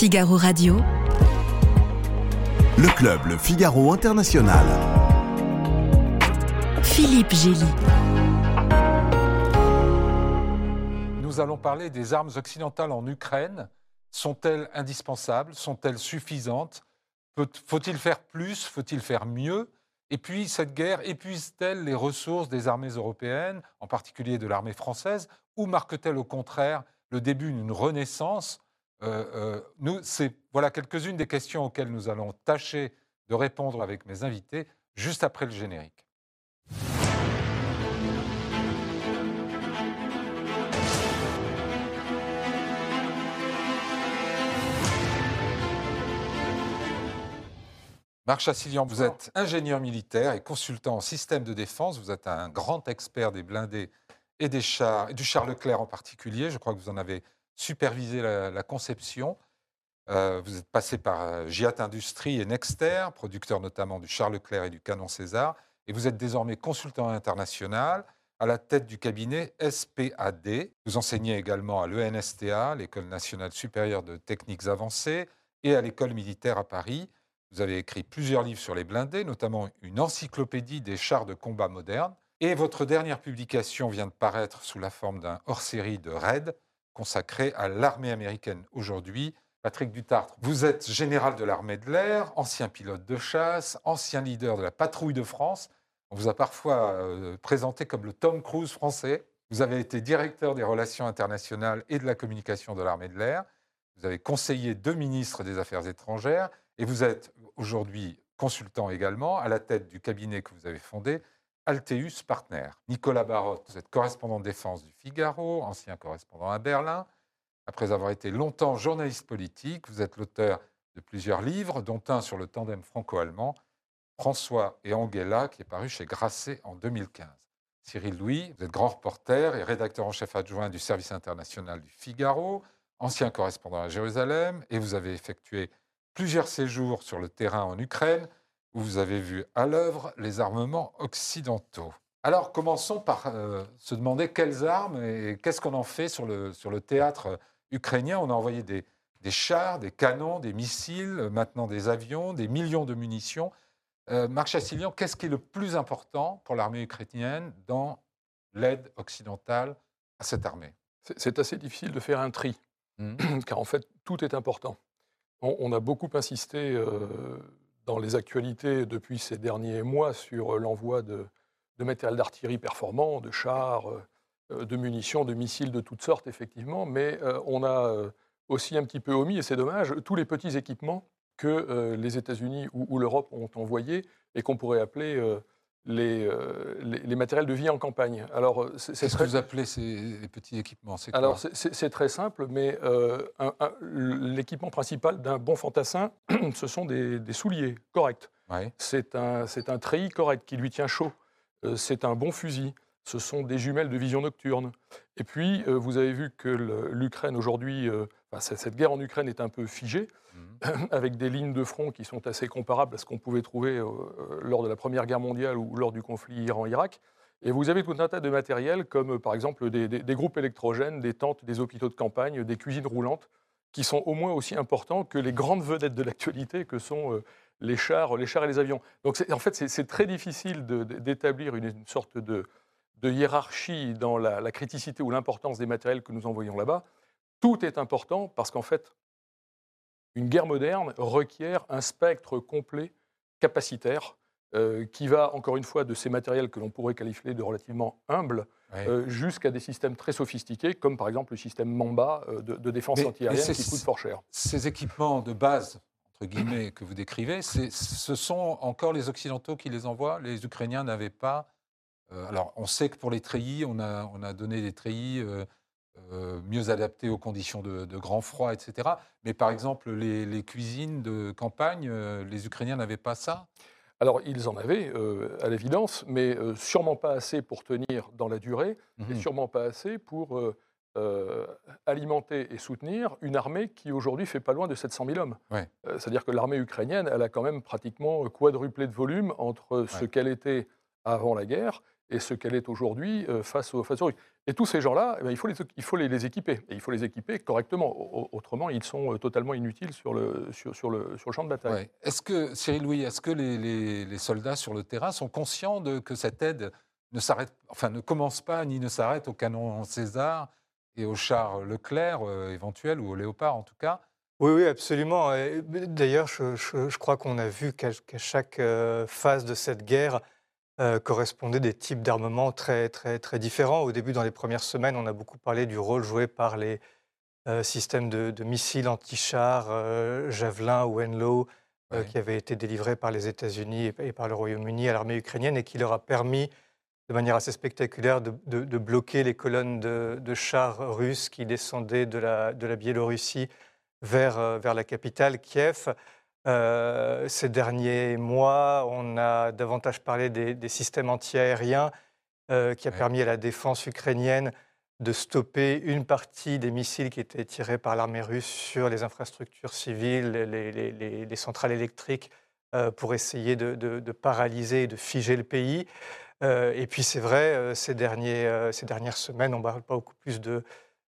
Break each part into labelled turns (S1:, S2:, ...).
S1: Figaro Radio.
S2: Le club Le Figaro International.
S1: Philippe Gély.
S3: Nous allons parler des armes occidentales en Ukraine. Sont-elles indispensables? Sont-elles suffisantes? Faut-il faire plus? Faut-il faire mieux? Et puis, cette guerre épuise-t-elle les ressources des armées européennes, en particulier de l'armée française, ou marque-t-elle au contraire le début d'une renaissance? Euh, euh, nous, c'est voilà quelques-unes des questions auxquelles nous allons tâcher de répondre avec mes invités juste après le générique. Marc Chassilian, vous êtes ingénieur militaire et consultant en système de défense. Vous êtes un grand expert des blindés et des chars, et du char Leclerc en particulier. Je crois que vous en avez supervisé la, conception. Euh, vous êtes passé par euh, Giat Industries et Nexter, producteur notamment du char Leclerc et du canon César. Et vous êtes désormais consultant international à la tête du cabinet SPAD. Vous enseignez également à l'ENSTA, l'École nationale supérieure de techniques avancées, et à l'École militaire à Paris. Vous avez écrit plusieurs livres sur les blindés, notamment une encyclopédie des chars de combat modernes. Et votre dernière publication vient de paraître sous la forme d'un hors-série de RAID consacré à l'armée américaine aujourd'hui. Patrick Dutartre, vous êtes général de l'armée de l'air, ancien pilote de chasse, ancien leader de la patrouille de France. On vous a parfois euh, présenté comme le Tom Cruise français. Vous avez été directeur des relations internationales et de la communication de l'armée de l'air. Vous avez conseillé deux ministres des Affaires étrangères et vous êtes aujourd'hui consultant également à la tête du cabinet que vous avez fondé, Alteus Partner. Nicolas Barotte, vous êtes correspondant de défense du Figaro, ancien correspondant à Berlin. Après avoir été longtemps journaliste politique, vous êtes l'auteur de plusieurs livres, dont un sur le tandem franco-allemand, François et Angela, qui est paru chez Grasset en 2015. Cyril Louis, vous êtes grand reporter et rédacteur en chef adjoint du service international du Figaro, ancien correspondant à Jérusalem, et vous avez effectué plusieurs séjours sur le terrain en Ukraine, vous avez vu à l'œuvre les armements occidentaux. Alors commençons par euh, se demander quelles armes et qu'est-ce qu'on en fait sur le, sur le théâtre ukrainien. On a envoyé des, des, chars, des canons, des missiles, maintenant des avions, des millions de munitions. Euh, Marc Chassilian, qu'est-ce qui est le plus important pour l'armée ukrainienne dans l'aide occidentale à cette armée?
S4: C'est assez difficile de faire un tri, mmh. car en fait, tout est important. On, a beaucoup insisté euh, dans les actualités depuis ces derniers mois sur l'envoi de, matériel d'artillerie performant, de chars, euh, de munitions, de missiles de toutes sortes, effectivement, mais euh, on a euh, aussi un petit peu omis, et c'est dommage, tous les petits équipements que les États-Unis ou, l'Europe ont envoyés et qu'on pourrait appeler les, les, matériels de vie en campagne.
S3: Alors, c'est ce que vous appelez ces petits équipements?
S4: Alors, c'est très simple, mais l'équipement principal d'un bon fantassin, ce sont des, souliers corrects. C'est un, un treillis correct qui lui tient chaud. c'est un bon fusil ce sont des jumelles de vision nocturne. Et puis, euh, vous avez vu que l'Ukraine aujourd'hui, euh, cette guerre en Ukraine est un peu figée, mhm. avec des lignes de front qui sont assez comparables à ce qu'on pouvait trouver euh, lors de la Première Guerre mondiale ou lors du conflit Iran-Irak. Et vous avez tout un tas de matériel, comme par exemple des, groupes électrogènes, des tentes, des hôpitaux de campagne, des cuisines roulantes, qui sont au moins aussi importants que les grandes vedettes de l'actualité que sont les chars, les chars et les avions. Donc en fait, c'est très difficile d'établir une, sorte de, de hiérarchie dans la, criticité ou l'importance des matériels que nous envoyons là-bas, tout est important parce qu'en fait, une guerre moderne requiert un spectre complet capacitaire euh, qui va, encore une fois, de ces matériels que l'on pourrait qualifier de relativement humbles euh, jusqu'à des systèmes très sophistiqués, comme par exemple le système Mamba euh, de, défense antiaérienne qui coûte fort cher.
S3: Ces équipements de base, entre guillemets, que vous décrivez, ce sont encore les Occidentaux qui les envoient? Les Ukrainiens n'avaient pas alors, on sait que pour les treillis, on a, donné des treillis euh, euh, mieux adaptés aux conditions de, grand froid, etc. Mais par exemple, les, cuisines de campagne, les Ukrainiens n'avaient pas ça?
S4: Alors, ils en avaient, à l'évidence, mais sûrement pas assez pour tenir dans la durée, et mmh sûrement pas assez pour alimenter et soutenir une armée qui aujourd'hui fait pas loin de 700 000 hommes. C'est-à-dire que l'armée ukrainienne, elle a quand même pratiquement quadruplé de volume entre ce qu'elle était avant la guerre et ce qu'elle est aujourd'hui face, aux, face aux Russes. Et tous ces gens-là, eh ben, il faut, les, il faut les, équiper. Et il faut les équiper correctement. Autrement, ils sont totalement inutiles sur le, sur, sur le, sur le champ de bataille.
S3: Est-ce que, Cyril Louis, est-ce que les, les, soldats sur le terrain sont conscients de, que cette aide ne, s'arrête, enfin, ne commence pas ni ne s'arrête au canon César et au char Leclerc éventuel, ou au Léopard en tout cas?
S1: Oui, oui, absolument. D'ailleurs, je, crois qu'on a vu qu'à chaque euh, phase de cette guerre euh, correspondaient des types d'armements très, très, très différents. Au début, dans les premières semaines, on a beaucoup parlé du rôle joué par les euh, systèmes de, missiles anti-chars Javelin ou Enlow, qui avaient été délivrés par les États-Unis et, par le Royaume-Uni à l'armée ukrainienne et qui leur a permis de manière assez spectaculaire de, bloquer les colonnes de, chars russes qui descendaient de la, Biélorussie vers, euh, vers la capitale, Kiev. Euh, ces derniers mois, on a davantage parlé des, systèmes antiaériens euh, qui a permis à la défense ukrainienne de stopper une partie des missiles qui étaient tirés par l'armée russe sur les infrastructures civiles, les, centrales électriques, pour essayer de, de, paralyser et de figer le pays. et puis c'est vrai, ces, derniers, ces dernières semaines, on parle pas beaucoup plus de,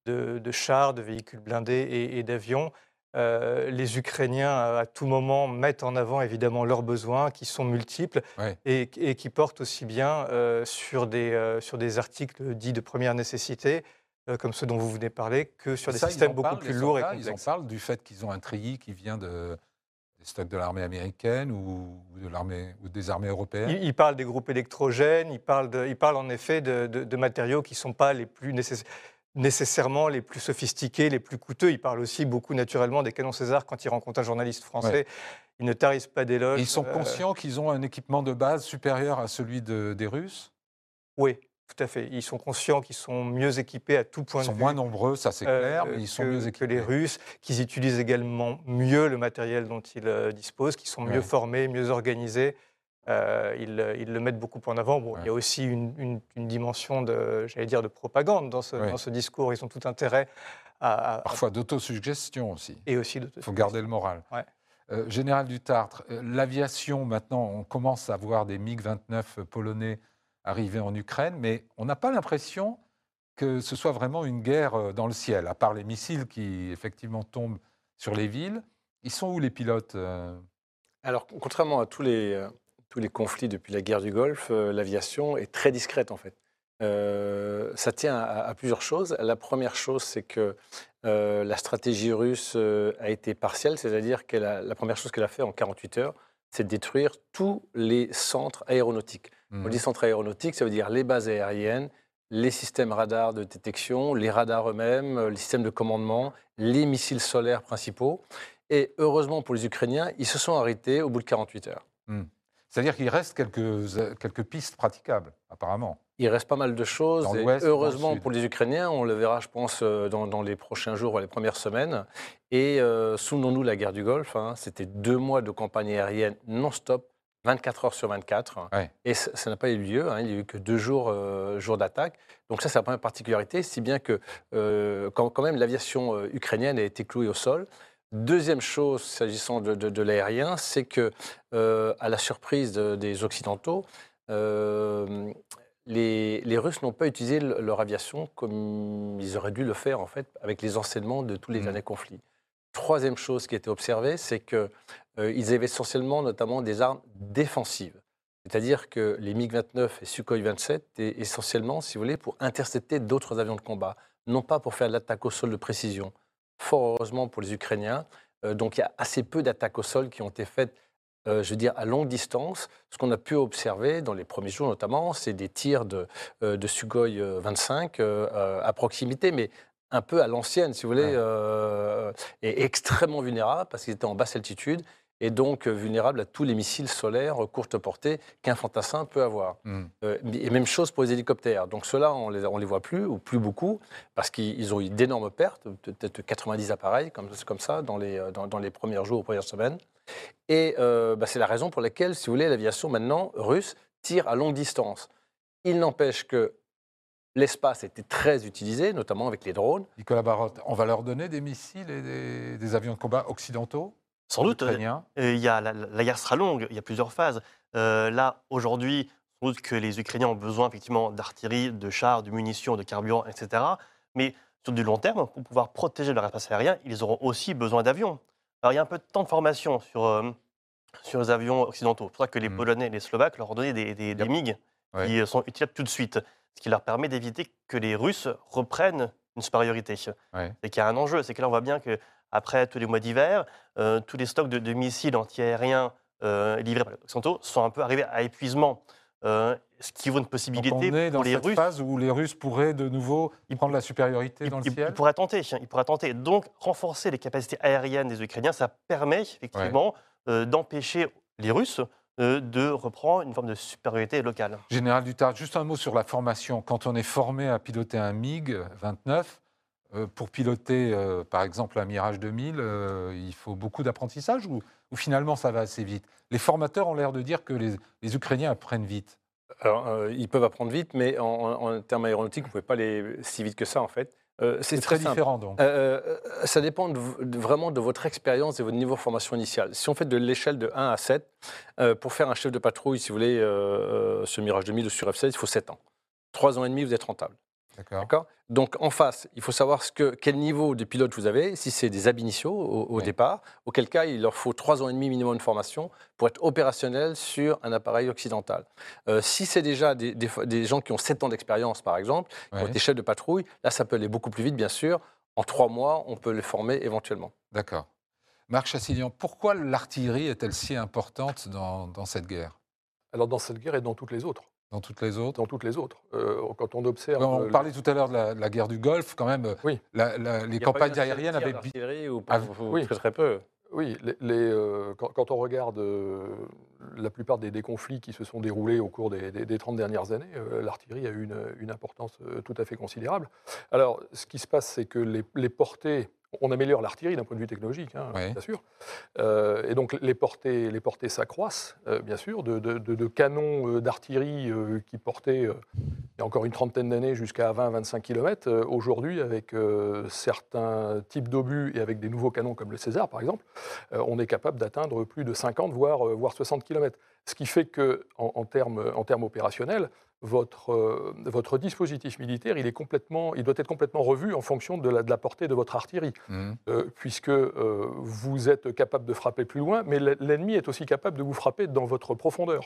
S1: de, chars, de véhicules blindés et, d'avions. Euh, les Ukrainiens, à tout moment, mettent en avant évidemment leurs besoins, qui sont multiples et, qui portent aussi bien euh, sur, des, euh, sur des articles dits de première nécessité, comme ceux dont vous venez de parler, que sur des systèmes beaucoup plus lourds et complexes.
S3: Ils en parlent du fait qu'ils ont un treillis qui vient de, des stocks de l'armée américaine ou, de l'armée, ou des armées européennes
S1: ils, parlent des groupes électrogènes, ils parlent, de, ils parlent en effet de, de matériaux qui ne sont pas les plus nécessaires nécessairement les plus sophistiqués, les plus coûteux. Il parle aussi beaucoup naturellement des canons César quand il rencontre un journaliste français. Il ne tarisse pas d'éloges.
S3: Ils sont euh, conscients qu'ils ont un équipement de base supérieur à celui des Russes?
S1: Oui, tout à fait. Ils sont conscients qu'ils sont mieux équipés à tout point de
S3: vue.
S1: Ils sont
S3: moins nombreux, ça c'est clair, euh, mais ils sont mieux équipés.
S1: Que les Russes, qu'ils utilisent également mieux le matériel dont ils euh, disposent, qu'ils sont mieux formés, mieux organisés. Euh, ils, le mettent beaucoup en avant. Bon, Il y a aussi une, dimension de, j'allais dire, de propagande dans ce, dans ce, discours. Ils ont tout intérêt à...
S3: Parfois d'autosuggestion aussi.
S1: Et aussi
S3: Il faut garder le moral. Euh, Général Dutartre, euh, l'aviation, maintenant, on commence à voir des MiG-29 polonais arriver en Ukraine, mais on n'a pas l'impression que ce soit vraiment une guerre dans le ciel, à part les missiles qui, effectivement, tombent sur les villes. Ils sont où les pilotes
S5: Alors, contrairement à tous les, tous les conflits depuis la guerre du Golfe, euh, l'aviation est très discrète en fait. Euh, ça tient à, plusieurs choses. La première chose, c'est que euh, la stratégie russe a été partielle, c'est-à-dire que la première chose qu'elle a fait en 48 heures, c'est de détruire tous les centres aéronautiques. On dit mmh. centres aéronautiques, ça veut dire les bases aériennes, les systèmes radars de détection, les radars eux-mêmes, les systèmes de commandement, les missiles solaires principaux. Et heureusement pour les Ukrainiens, ils se sont arrêtés au bout de 48 heures. Mmh.
S3: C'est-à-dire qu'il reste quelques, quelques pistes praticables, apparemment.
S5: Il reste pas mal de choses. Et heureusement pour les Ukrainiens, on le verra, je pense, euh, dans, les prochains jours ou les premières semaines. Et euh, souvenons-nous la guerre du Golfe. Hein, c'était deux mois de campagne aérienne non-stop, 24 heures sur 24. Et ça n'a pas eu lieu. Hein, il n'y a eu que deux jours, euh, jours d'attaque. Donc ça, c'est la première particularité, si bien que quand, quand, même l'aviation ukrainienne a été clouée au sol. Deuxième chose, s'agissant de, l'aérien, c'est que, euh, à la surprise des Occidentaux, euh, les, Russes n'ont pas utilisé leur aviation comme ils auraient dû le faire, en fait, avec les enseignements de tous les mmh. années conflits. Troisième chose qui a été observée, c'est qu'ils euh, avaient essentiellement, notamment, des armes défensives. C'est-à-dire que les MiG-29 et Sukhoi 27 étaient essentiellement, si vous voulez, pour intercepter d'autres avions de combat, non pas pour faire de l'attaque au sol de précision fort heureusement pour les Ukrainiens. Euh, donc il y a assez peu d'attaques au sol qui ont été faites, euh, je veux dire, à longue distance. Ce qu'on a pu observer dans les premiers jours notamment, c'est des tirs de, euh, de Sukhoi 25 à proximité, mais un peu à l'ancienne, si vous voulez, et extrêmement vulnérables parce qu'ils étaient en basse altitude et donc vulnérable à tous les missiles solaires courte portée qu'un fantassin peut avoir. Hmm. Euh, et même chose pour les hélicoptères. Donc ceux-là, on ne les, on les voit plus, ou plus beaucoup, parce qu'ils ont eu d'énormes pertes, peut-être 90 appareils, comme, comme ça, dans les, dans, dans les premiers jours ou premières semaines. Et euh, bah, c'est la raison pour laquelle, si vous voulez, l'aviation maintenant russe tire à longue distance. Il n'empêche que L'espace était très utilisé, notamment avec les drones.
S3: Nicolas Barotte, on va leur donner des missiles et des, des avions de combat occidentaux?
S6: Sans doute. Euh, il y a, la, guerre sera longue, il y a plusieurs phases. Euh, là, aujourd'hui, doute que les Ukrainiens ont besoin effectivement d'artillerie, de chars, de munitions, de carburant, etc. Mais sur du long terme, pour pouvoir protéger leur espace aérien, ils auront aussi besoin d'avions. Alors il y a un peu de temps de formation sur, euh, sur les avions occidentaux. C'est pour ça que les mmh. Polonais et les Slovaques leur ont donné des, des, MiG qui sont utilisables tout de suite, ce qui leur permet d'éviter que les Russes reprennent une supériorité. C'est qu'il y a un enjeu, c'est que là on voit bien que après tous les mois d'hiver, euh, tous les stocks de, missiles antiaériens euh, livrés par les Occidentaux sont un peu arrivés à épuisement. Euh, ce qui vaut une possibilité Donc
S3: on est
S6: dans
S3: cette
S6: Russes.
S3: phase où les Russes pourraient de nouveau prendre la supériorité dans le ciel
S6: ils pourraient, tenter, ils pourraient tenter. Donc, renforcer les capacités aériennes des Ukrainiens, ça permet effectivement euh, d'empêcher les Russes euh, de reprendre une forme de supériorité locale.
S3: Général Dutard, juste un mot sur la formation. Quand on est formé à piloter un MiG-29, pour piloter, par exemple, un Mirage 2000, il faut beaucoup d'apprentissage ou, finalement ça va assez vite? Les formateurs ont l'air de dire que les Ukrainiens apprennent vite.
S5: Alors, euh, ils peuvent apprendre vite, mais en, termes aéronautiques, vous ne pouvez pas aller si vite que ça, en fait.
S3: Euh, c'est très, différent, donc.
S5: Euh, ça dépend vraiment de votre expérience et votre niveau de formation initiale. Si on fait de l'échelle de 1 à 7, pour faire un chef de patrouille, si vous voulez, ce Mirage 2000 sur F-16, il faut 7 ans. 3 ans et demi, vous êtes rentable. D'accord. Donc en face, il faut savoir ce que, quel niveau de pilote vous avez, si c'est des ab initio au, départ, auquel cas il leur faut trois ans et demi minimum de formation pour être opérationnel sur un appareil occidental. Euh, si c'est déjà des, gens qui ont sept ans d'expérience, par exemple, qui ont été chefs de patrouille, là ça peut aller beaucoup plus vite, bien sûr. En trois mois, on peut les former éventuellement.
S3: D'accord. Marc Chassilian, pourquoi l'artillerie est-elle si importante dans cette guerre?
S4: Alors dans cette guerre et dans toutes les autres.
S3: Dans toutes les autres
S4: Dans toutes les autres. Euh, quand on observe.
S3: on parlait tout à l'heure de la, guerre du Golfe, quand même. Oui. les campagnes aériennes avaient.
S5: Ou pas, oui. très peu.
S4: Oui, les, euh, quand, on regarde euh, la plupart des, conflits qui se sont déroulés au cours des, des, 30 dernières années, l'artillerie a eu une, une, importance tout à fait considérable. Alors, ce qui se passe, c'est que les, portées on améliore l'artillerie d'un point de vue technologique, hein, bien sûr. Euh, et donc les portées, les portées s'accroissent, euh, bien sûr, de, canons euh, d'artillerie qui portaient, il y a encore une trentaine d'années, jusqu'à 20-25 km. Aujourd'hui, avec certains types d'obus et avec des nouveaux canons comme le César, par exemple, on est capable d'atteindre plus de 50, voire, voire 60 km. Ce qui fait en, termes, en termes opérationnels, votre, euh, votre dispositif militaire, il, est complètement, il doit être complètement revu en fonction de la, de la portée de votre artillerie, mmh. euh, puisque euh, vous êtes capable de frapper plus loin, mais l'ennemi est aussi capable de vous frapper dans votre profondeur.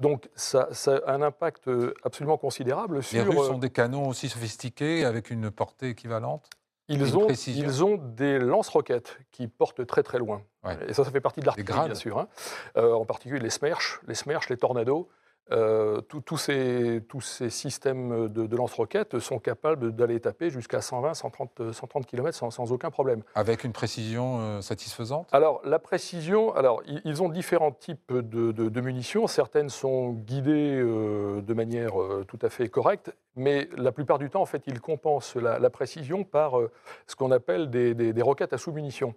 S4: Donc ça, ça a un impact absolument considérable sur...
S3: Les Russes ont des canons aussi sophistiqués avec une portée équivalente
S4: ils ont, ils ont, des lance-roquettes qui portent très très loin. Et ça, ça fait partie de l'artillerie, bien sûr. Hein. en particulier les Smerch, les Smerch, les Tornados. Euh, tous ces, systèmes de, lance-roquettes sont capables d'aller taper jusqu'à 120, 130, 130 km sans, aucun problème.
S3: Avec une précision euh, satisfaisante?
S4: Alors, la précision, alors, ils, ont différents types de, munitions. Certaines sont guidées euh, de manière tout à fait correcte, mais la plupart du temps, en fait, ils compensent la, précision par ce qu'on appelle des, des roquettes à sous-munitions.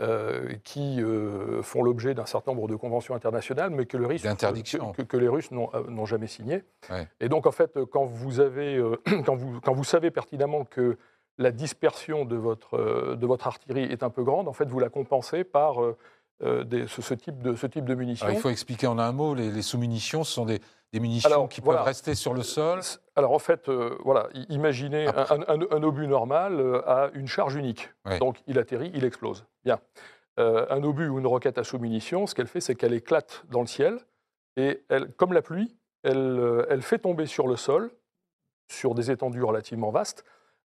S4: Euh, qui euh, font l'objet d'un certain nombre de conventions internationales, mais que, le risque, que, que, les Russes n'ont euh, jamais signé. Et donc, en fait, quand vous, avez, quand, vous, quand vous savez pertinemment que la dispersion de votre, de votre artillerie est un peu grande, en fait, vous la compensez par ce, type de, ce type de munitions.
S3: il faut expliquer en un mot, les, les sous-munitions, ce sont des, des munitions qui peuvent rester sur le sol
S4: Alors en fait, euh, voilà, imaginez un, obus normal euh, a une charge unique. Donc il atterrit, il explose. Bien. Euh, un obus ou une roquette à sous-munitions, ce qu'elle fait, c'est qu'elle éclate dans le ciel et elle, comme la pluie, elle, elle fait tomber sur le sol, sur des étendues relativement vastes,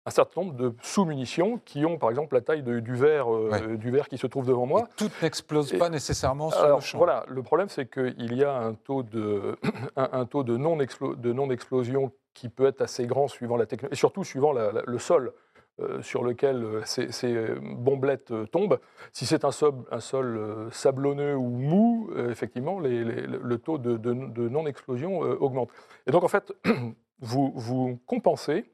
S4: un certain nombre de sous-munitions qui ont, par exemple, la taille du, verre, euh, du verre qui se trouve devant moi.
S3: Et toutes n'explosent pas nécessairement sur le champ.
S4: Voilà, le problème, c'est qu'il y a un taux de, un, taux de non-explosion qui peut être assez grand suivant la technologie, et surtout suivant le sol. Euh, sur lequel euh, ces, bombelettes tombent. Si c'est un sol, un sol sablonneux ou mou, effectivement, le taux de, de non-explosion augmente. Et donc, en fait, vous, vous compensez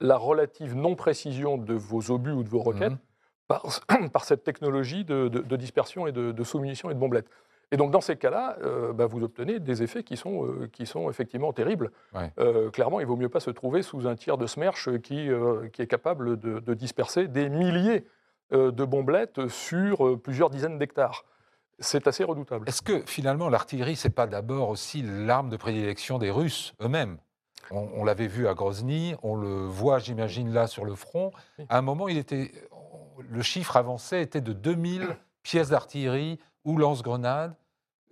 S4: la relative non-précision de vos obus ou de vos roquettes mhm. par, cette technologie de, dispersion et de, sous-munitions et de bombelettes. Et donc, dans ces cas-là, euh, bah, vous obtenez des effets qui sont, euh, qui sont effectivement terribles. Euh, clairement, il vaut mieux pas se trouver sous un tir de Smerch qui, qui est capable de, disperser des milliers de bombelettes sur plusieurs dizaines d'hectares. C'est assez redoutable.
S3: Est-ce que finalement l'artillerie, c'est pas d'abord aussi l'arme de prédilection des Russes eux-mêmes? On, l'avait vu à Grozny, on le voit, j'imagine, là sur le front. À un moment, il était, le chiffre avancé était de 2000 pièces d'artillerie ou lance-grenades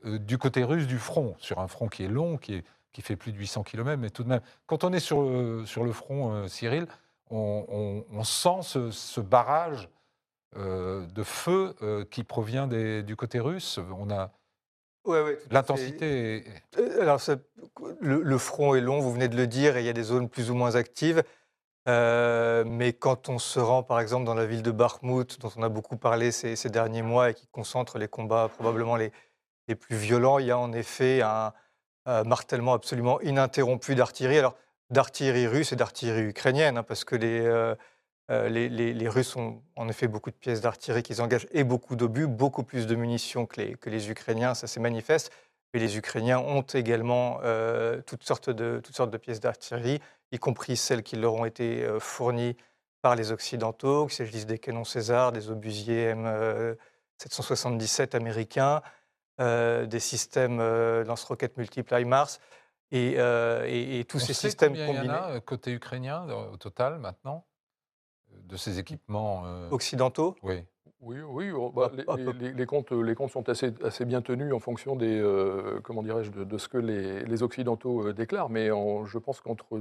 S3: euh, du côté russe du front, sur un front qui est long, qui, qui fait plus de 800 km, mais tout de même, quand on est sur, le, sur le front, euh, Cyril, on, sent ce, barrage euh, de feu qui provient du côté russe. On a l'intensité.
S1: Alors, le, front est long, vous venez de le dire, et il y a des zones plus ou moins actives. mais quand on se rend, par exemple, dans la ville de Bakhmut, dont on a beaucoup parlé ces, ces derniers mois et qui concentre les combats probablement les, les plus violents, il y a en effet un, martèlement absolument ininterrompu d'artillerie. Alors, d'artillerie russe et d'artillerie ukrainienne, hein, parce que euh, euh, les, les, Russes ont en effet beaucoup de pièces d'artillerie qu'ils engagent et beaucoup d'obus, beaucoup plus de munitions que les, que les Ukrainiens, ça c'est manifeste. Mais les Ukrainiens ont également euh, toutes, sortes de, toutes sortes de pièces d'artillerie, y compris celles qui leur ont été fournies par les Occidentaux, qu'il s'agisse des canons César, des obusiers M777 américains, euh, des systèmes euh, lance-roquettes multiples HIMARS et, euh, et, tous ces systèmes combinés. Il y en
S3: a côté ukrainien au total maintenant? De ces équipements
S1: occidentaux
S3: Oui.
S4: Oui, oui. Bah, les, comptes, les comptes sont assez, assez bien tenus en fonction des, comment dirais-je, de, ce que les, occidentaux déclarent. Mais je pense qu'entre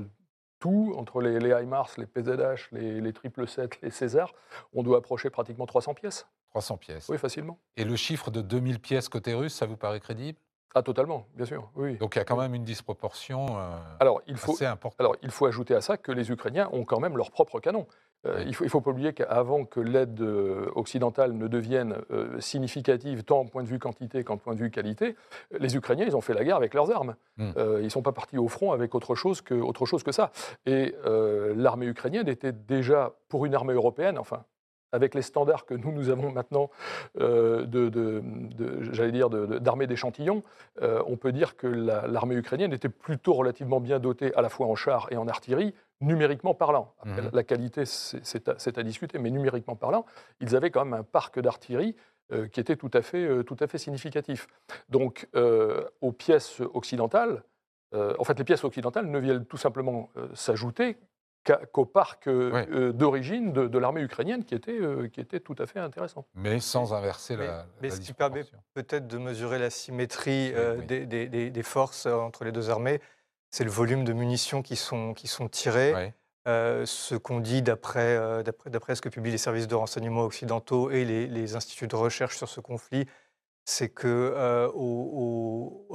S4: tout, entre les, les HIMARS, les PZH, les, les 777, les César, on doit approcher pratiquement 300 pièces.
S3: 300 pièces.
S4: Oui, facilement.
S3: Et le chiffre de 2000 pièces côté russe, ça vous paraît crédible?
S4: Ah, totalement, bien sûr. Oui.
S3: Donc il y a quand même une disproportion euh,
S4: alors, il faut,
S3: assez importante.
S4: Alors il faut ajouter à ça que les Ukrainiens ont quand même leurs propres canons. Euh, il ne faut, pas oublier qu'avant que l'aide euh, occidentale ne devienne significative, tant en point de vue quantité qu'en point de vue qualité, les Ukrainiens, ils ont fait la guerre avec leurs armes. Hmm. ils ne sont pas partis au front avec autre chose que, autre chose que ça. Et l'armée ukrainienne était déjà, pour une armée européenne, enfin, avec les standards que nous, nous avons maintenant euh, de, j'allais dire, d'armée d'échantillons, euh, on peut dire que l'armée ukrainienne était plutôt relativement bien dotée à la fois en chars et en artillerie, numériquement parlant. Après, mhm. La qualité, c'est à, à, discuter, mais numériquement parlant, ils avaient quand même un parc d'artillerie euh, qui était tout à fait, tout à fait significatif. Donc, aux pièces occidentales, en fait, les pièces occidentales ne viennent tout simplement s'ajouter qu'au parc euh, euh, d'origine de, l'armée ukrainienne, qui était, euh, qui était tout à fait intéressant.
S3: Mais sans inverser la.
S1: Mais ce qui permet peut-être de mesurer la symétrie des, des, forces entre les deux armées, c'est le volume de munitions qui sont, qui sont tirées. ce qu'on dit d'après ce que publient les services de renseignement occidentaux et les, les instituts de recherche sur ce conflit, c'est que euh,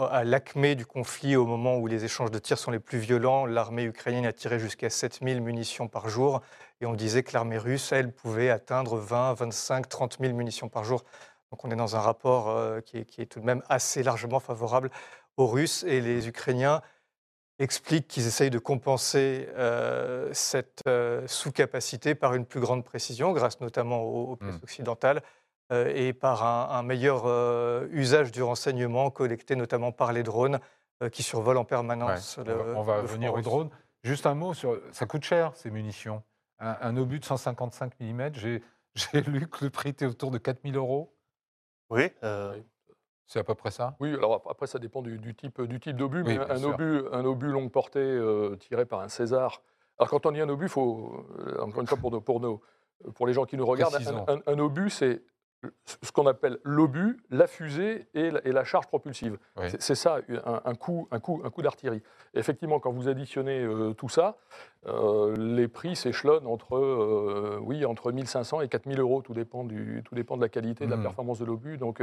S1: à l'acmé du conflit, au moment où les échanges de tirs sont les plus violents, l'armée ukrainienne a tiré jusqu'à 7000 munitions par jour. Et on disait que l'armée russe, elle, pouvait atteindre 20, 25, 30 000 munitions par jour. Donc on est dans un rapport euh, qui, est, tout de même assez largement favorable aux Russes. Et les Ukrainiens expliquent qu'ils essayent de compenser euh, cette sous-capacité par une plus grande précision, grâce notamment aux, aux pièces mmh. occidentales. Euh, et par un, meilleur euh, usage du renseignement collecté notamment par les drones euh, qui survolent en permanence.
S3: on va, venir aux drones. Juste un mot sur. Ça coûte cher, ces munitions. Un, obus de 155 mm, j'ai lu que le prix était autour de 4000 euros.
S6: Oui.
S3: C'est à peu près ça
S4: Oui, alors après, ça dépend du, type du type d'obus, mais un obus, un obus longue portée tiré par un César. Alors, quand on dit un obus, faut, encore une fois, pour, pour, nos, pour les gens qui nous regardent, un obus, c'est ce qu'on appelle l'obus, la fusée et la, charge propulsive. C'est ça, un, coup, un coup, un coup d'artillerie. Effectivement, quand vous additionnez euh, tout ça, euh, les prix s'échelonnent entre, euh, oui, entre 1500 et 4000 euros. Tout dépend, du, tout dépend de la qualité, de la mmh. performance de l'obus. Donc,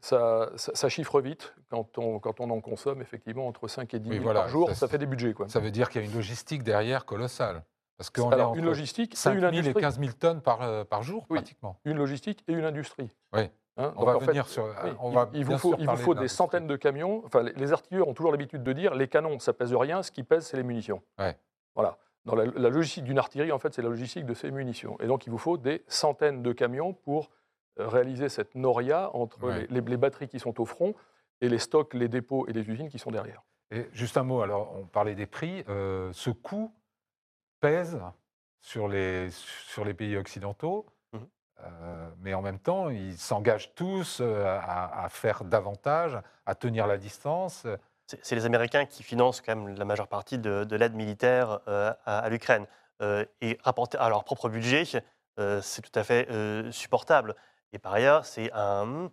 S4: ça, ça, chiffre vite quand on, quand on en consomme, effectivement, entre 5 et 10 000 par jour. Ça, fait des budgets. Quoi.
S3: Ça veut dire qu'il y a une logistique derrière colossale.
S4: Parce qu'on a une logistique
S3: et une industrie. et 15 000 tonnes par, euh, par jour, pratiquement.
S4: Une logistique et une industrie.
S3: Oui. Hein, on, va venir sur,
S4: on va il, vous faut, il vous faut des centaines de camions. Enfin, les, artilleurs ont toujours l'habitude de dire les canons, ça pèse rien, ce qui pèse, c'est les munitions.
S3: Ouais.
S4: Voilà. Dans la, logistique d'une artillerie, en fait, c'est la logistique de ces munitions. Et donc, il vous faut des centaines de camions pour euh, réaliser cette noria entre les, batteries qui sont au front et les stocks, les dépôts et les usines qui sont derrière.
S3: Et juste un mot, alors on parlait des prix. Euh, ce coût pèse sur les, sur les pays occidentaux. Mmh. Euh, mais en même temps, ils s'engagent tous à, faire davantage, à tenir la distance.
S6: C'est les Américains qui financent quand même la majeure partie de, l'aide militaire à, l'Ukraine. et rapporter à leur propre budget, c'est tout à fait supportable. Et par ailleurs, c'est un,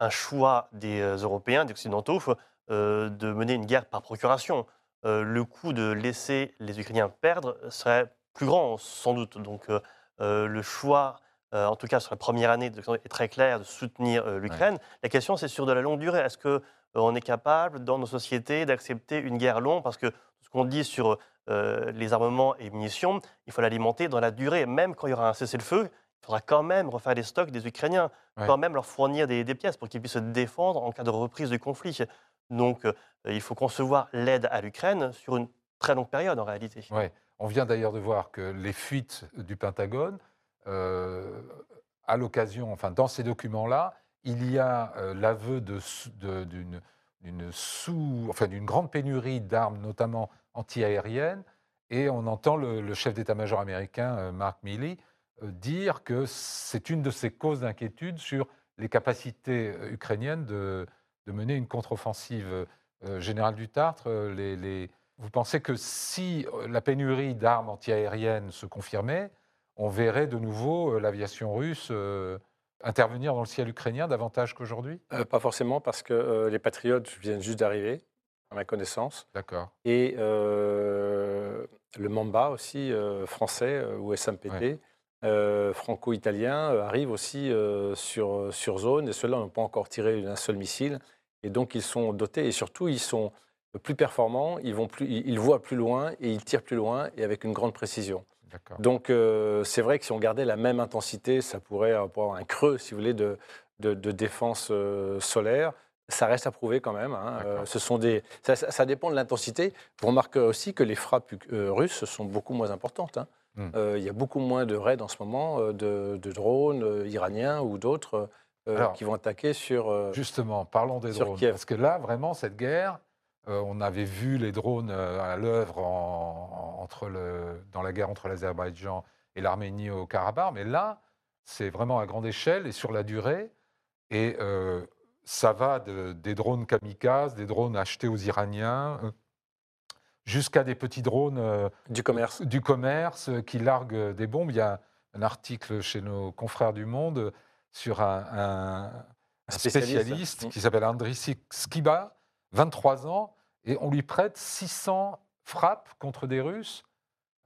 S6: un, choix des Européens, des Occidentaux, de mener une guerre par procuration. Le coût de laisser les Ukrainiens perdre serait plus grand, sans doute. Donc, le choix, en tout cas sur la première année, est très clair de soutenir l'Ukraine. La question, c'est sur de la longue durée. Est-ce qu'on est capable, dans nos sociétés, d'accepter une guerre longue? Parce que ce qu'on dit sur les armements et munitions, il faut l'alimenter dans la durée. Même quand il y aura un cessez-le-feu, il faudra quand même refaire les stocks des Ukrainiens, quand même leur fournir des, des pièces pour qu'ils puissent se défendre en cas de reprise du conflit. Donc, il faut concevoir l'aide à l'Ukraine sur une très longue période en réalité.
S3: Ouais. On vient d'ailleurs de voir que les fuites du Pentagone, euh, à l'occasion, enfin dans ces documents-là, il y a euh, l'aveu d'une grande pénurie d'armes, notamment antiaériennes, et on entend le, chef d'état-major américain, euh, Mark Milley, dire que c'est une de ses causes d'inquiétude sur les capacités ukrainiennes de, mener une contre-offensive générale du Tartre. les vous pensez que si euh, la pénurie d'armes antiaériennes se confirmait, on verrait de nouveau euh, l'aviation russe euh, intervenir dans le ciel ukrainien davantage qu'aujourd'hui?
S5: Pas forcément, parce que les Patriotes viennent juste d'arriver, à ma connaissance.
S3: D'accord.
S5: Et le Mamba aussi, français, ou SMPT, franco-italien, arrive aussi sur, sur zone, et ceux-là n'ont pas encore tiré un seul missile. Et donc, ils sont dotés, et surtout, ils sont plus performants, ils, vont plus, ils voient plus loin et ils tirent plus loin et avec une grande précision. Donc euh, c'est vrai que si on gardait la même intensité, ça pourrait avoir un creux, si vous voulez, de, de, défense euh, solaire. Ça reste à prouver quand même. Hein. Euh, ce sont des, ça, dépend de l'intensité. Vous remarquerez aussi que les frappes russes sont beaucoup moins importantes. Hein. Hmm. Il y a beaucoup moins de raids en ce moment de, de drones iraniens ou d'autres qui vont attaquer sur.
S3: justement, parlons des drones. Parce que là, vraiment, cette guerre, euh, on avait vu les drones euh, à l'œuvre dans la guerre entre l'Azerbaïdjan et l'Arménie au Karabakh, mais là, c'est vraiment à grande échelle et sur la durée. Et euh, ça va des drones kamikazes, des drones achetés aux Iraniens, jusqu'à des petits drones
S5: du commerce.
S3: du commerce qui larguent des bombes. Il y a un article chez nos confrères du Monde sur un, spécialiste, qui s'appelle Andris Skiba, 23 ans, et on lui prête 600 frappes contre des Russes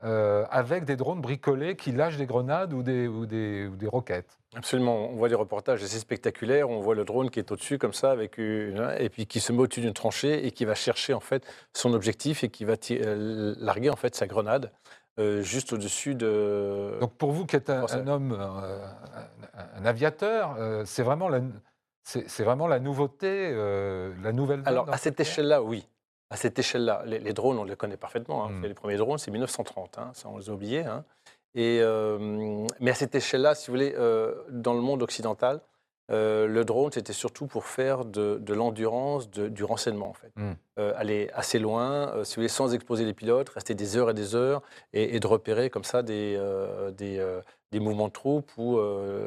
S3: euh, avec des drones bricolés qui lâchent des grenades ou des, ou des, ou des, roquettes.
S5: Absolument. On voit des reportages assez spectaculaires. On voit le drone qui est au-dessus comme ça, avec une, et puis qui se met au-dessus d'une tranchée et qui va chercher en fait son objectif et qui va euh, larguer en fait sa grenade. Euh, juste au-dessus de.
S3: Donc pour vous qui êtes un, homme, un, aviateur, c'est vraiment la, c'est vraiment la nouveauté, la nouvelle.
S5: Alors à cette échelle-là, oui à cette échelle-là. Les, drones, on les connaît parfaitement. Hein. Mmh. Les premiers drones, c'est 1930, hein, ça on les a oubliés. Hein. Et, euh, mais à cette échelle-là, si vous voulez, euh, dans le monde occidental, euh, le drone, c'était surtout pour faire de, l'endurance, du renseignement, en fait. Mmh. aller assez loin, si vous voulez, sans exposer les pilotes, rester des heures et des heures et, de repérer comme ça des, des, mouvements de troupes ou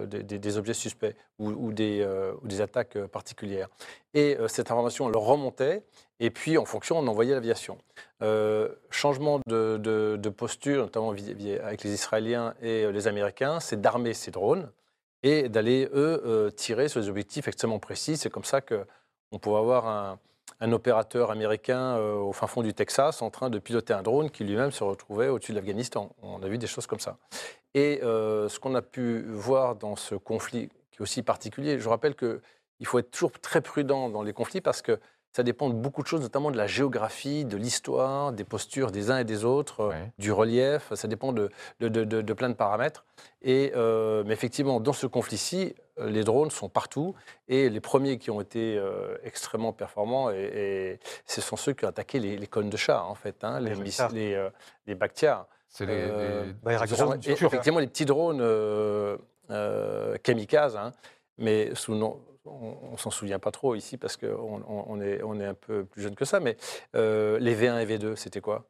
S5: des, objets suspects ou, des, ou des attaques particulières. Et cette information, on leur remontait et puis, en fonction, on envoyait l'aviation. Euh, changement de, posture, notamment avec les Israéliens et euh, les Américains, c'est d'armer ces drones et d'aller, eux, euh, tirer sur des objectifs extrêmement précis. C'est comme ça qu'on pouvait avoir un, opérateur américain au fin fond du Texas en train de piloter un drone qui lui-même se retrouvait au-dessus de l'Afghanistan. On a vu des choses comme ça. Et ce qu'on a pu voir dans ce conflit, qui est aussi particulier, je rappelle qu'il faut être toujours très prudent dans les conflits parce que ça dépend de beaucoup de choses, notamment de la géographie, de l'histoire, des postures des uns et des autres, euh, du relief. Ça dépend de, de, plein de paramètres. Et, euh, mais effectivement, dans ce conflit-ci, euh, les drones sont partout. Et les premiers qui ont été extrêmement performants, et, ce sont ceux qui ont attaqué les, les cônes de chat, en fait, hein, les, les, les. C'est les, bah, effectivement les petits drones kamikazes, hein, mais sous nom, on, ne s'en souvient pas trop ici parce qu'on on est, on est un peu plus jeune que ça, mais euh, les V1 et V2, c'était quoi?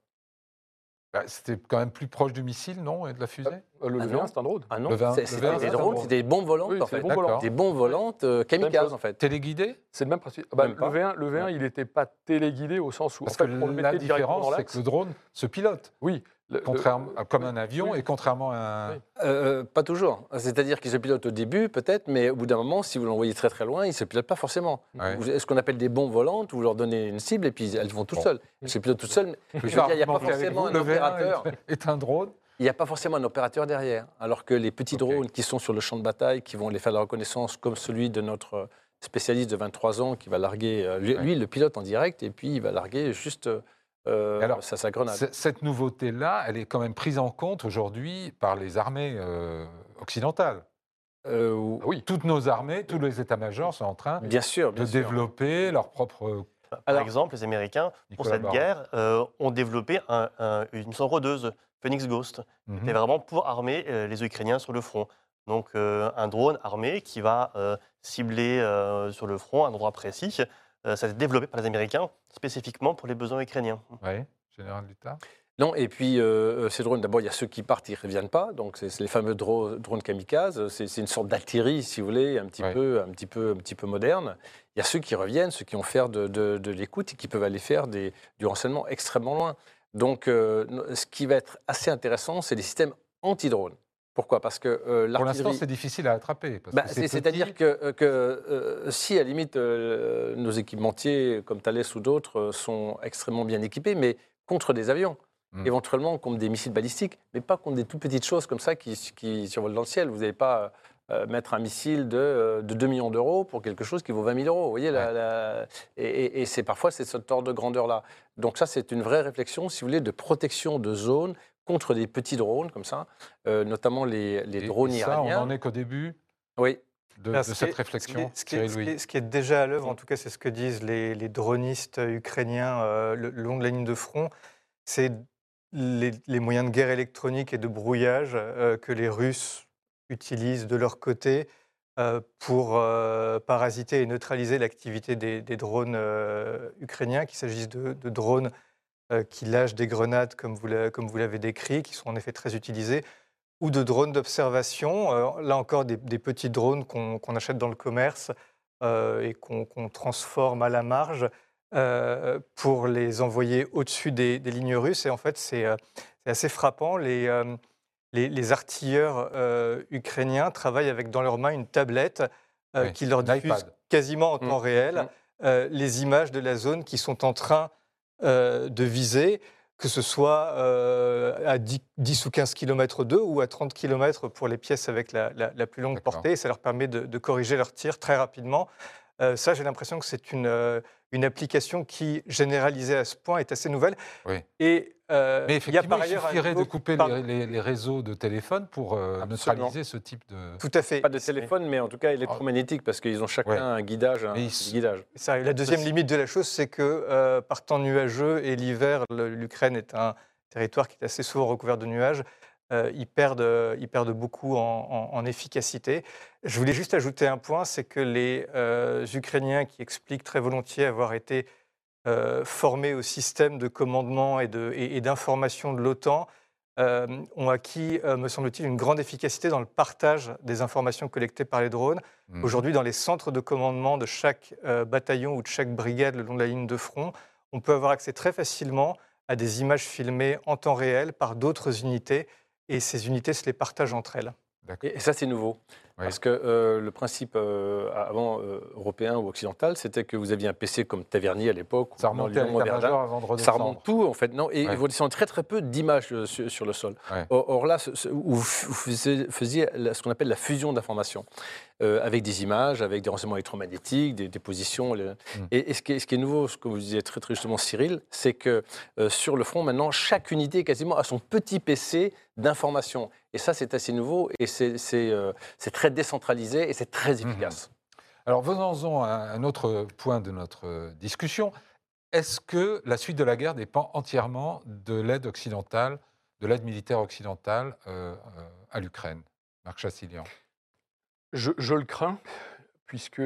S3: Bah, c'était quand même plus proche du missile, non Et de la fusée?
S4: Euh, Le
S5: ah
S4: V1, c'est un drone.
S5: Ah non, c'était des drones, c'était des bombes volantes, en fait. Des bombes volantes euh, kamikazes, en fait.
S3: Téléguidées
S4: C'est le même principe. Bah, le V1, le V1 il n'était pas téléguidé au sens où
S3: Parce en fait, que on le la différence, c'est que le drone se pilote.
S4: Oui,
S3: Contrairement, comme un avion et contrairement à un... Euh,
S5: euh, pas toujours. C'est-à-dire qu'il se pilote au début, peut-être, mais au bout d'un moment, si vous l'envoyez très très loin, il ne se pilote pas forcément. Ce qu'on appelle des bombes volantes, vous leur donnez une cible et puis elles vont toutes seules. Elles se pilotent toutes seules.
S3: il n'y a pas forcément un opérateur. Est un drone
S5: il n'y a pas forcément un opérateur derrière. Alors que les petits drones qui sont sur le champ de bataille, qui vont les faire la reconnaissance, comme celui de notre spécialiste de 23 ans qui va larguer, euh, lui, lui, il le pilote en direct et puis il va larguer juste euh, alors, ça, ça
S3: Cette nouveauté-là, elle est quand même prise en compte aujourd'hui par les armées euh, occidentales. Euh, oui. Toutes nos armées, tous les états-majors sont en train
S5: bien sûr,
S3: de développer leur propre.
S6: Par exemple, les Américains, pour cette guerre, ont développé une sonde Phoenix Ghost, qui mhm. vraiment pour armer les Ukrainiens sur le front. Donc, un drone armé qui va cibler sur le front un endroit précis. Ça a été développé par les Américains spécifiquement pour les besoins ukrainiens.
S3: Oui, général d'État.
S5: Non, et puis euh, euh, ces drones, d'abord, il y a ceux qui partent, ils ne reviennent pas. Donc, c'est les fameux drones kamikazes. C'est une sorte d'artillerie, si vous voulez, un petit, peu, un, petit peu, un petit peu moderne. Il y a ceux qui reviennent, ceux qui ont fait de, de, l'écoute et qui peuvent aller faire des, du renseignement extrêmement loin. Donc, euh, ce qui va être assez intéressant, c'est les systèmes anti-drones. Pourquoi? Parce que
S3: euh, Pour l'instant, c'est difficile à attraper.
S5: Bah, c'est-à-dire que, euh, que euh, si, à la limite, nos équipementiers, comme Thales ou d'autres, sont extrêmement bien équipés, mais contre des avions, hmm. éventuellement contre des missiles balistiques, mais pas contre des tout petites choses comme ça qui, qui survolent dans le ciel. Vous n'allez pas mettre un missile de, de 2 millions d'euros pour quelque chose qui vaut 20 000 euros. Vous voyez, la, et, et c'est parfois c'est ce ordre de grandeur-là. Donc ça, c'est une vraie réflexion, si vous voulez, de protection de zones contre des petits drones comme ça, euh, notamment les, les drones et
S3: ça,
S5: On
S3: n'en est qu'au début
S5: oui.
S3: de, cette réflexion.
S1: Ce qui, est, ce, qui est, déjà à l'œuvre, en tout cas, c'est ce que disent les, les dronistes ukrainiens euh, le, long de la ligne de front, c'est les, les, moyens de guerre électronique et de brouillage euh, que les Russes utilisent de leur côté pour parasiter et neutraliser l'activité des, des, drones ukrainiens, qu'il s'agisse de, de drones euh, qui lâchent des grenades, comme vous l'avez décrit, qui sont en effet très utilisés, ou de drones d'observation. Euh, là encore, des, petits drones qu'on achète dans le commerce euh, et qu'on transforme à la marge pour les envoyer au-dessus des, lignes russes. Et en fait, c'est assez frappant. Les, les, artilleurs ukrainiens travaillent avec dans leurs mains une tablette qui leur diffuse quasiment en mmh. temps réel mmh. les images de la zone qui sont en train euh, de viser, que ce soit euh, à 10, ou 15 km d'eux ou à 30 km pour les pièces avec la, plus longue portée. Ça leur permet de, corriger leur tir très rapidement. Euh, ça, j'ai l'impression que c'est une, une application qui, généralisée à ce point, est assez nouvelle.
S3: Oui.
S1: Et
S3: euh, Mais effectivement, il, suffirait de couper les, réseaux de téléphone pour euh, neutraliser ce type de...
S1: Tout à fait.
S5: Pas de téléphone, mais en tout cas électromagnétique, parce qu'ils ont chacun un guidage. Un guidage.
S1: Ça, la deuxième limite de la chose, c'est que euh, par temps nuageux et l'hiver, l'Ukraine est un territoire qui est assez souvent recouvert de nuages. ils, perdent, ils perdent beaucoup en, en, efficacité. Je voulais juste ajouter un point, c'est que les Ukrainiens qui expliquent très volontiers avoir été euh, formés au système de commandement et d'information de, de l'OTAN euh, ont acquis, euh, me semble-t-il, une grande efficacité dans le partage des informations collectées par les drones. Mmh. Aujourd'hui, dans les centres de commandement de chaque bataillon ou de chaque brigade le long de la ligne de front, on peut avoir accès très facilement à des images filmées en temps réel par d'autres unités, et ces unités se les partagent entre elles.
S5: Et ça, c'est nouveau. Parce que euh, le principe euh, avant euh, européen ou occidental, c'était que vous aviez un PC comme Tavernier à l'époque.
S3: Ça remontait avant de
S5: Ça remonte tout, en fait. Non, et vous descendez très très peu d'images sur, le sol. Or, là, vous faisiez, ce qu'on appelle la fusion d'informations. avec des images, avec des renseignements électromagnétiques, des, positions. Hmm. Et, ce, qui est, ce, qui est, nouveau, ce que vous disiez très, très justement, Cyril, c'est que sur le front, maintenant, chaque unité quasiment a son petit PC d'information. Et ça, c'est assez nouveau et c'est très décentralisé et c'est très mhm. efficace.
S3: Alors venons-en à un autre point de notre discussion. Est-ce que la suite de la guerre dépend entièrement de l'aide occidentale, de l'aide militaire occidentale euh, euh, à l'Ukraine? Marc Chassilian
S4: je, le crains, puisque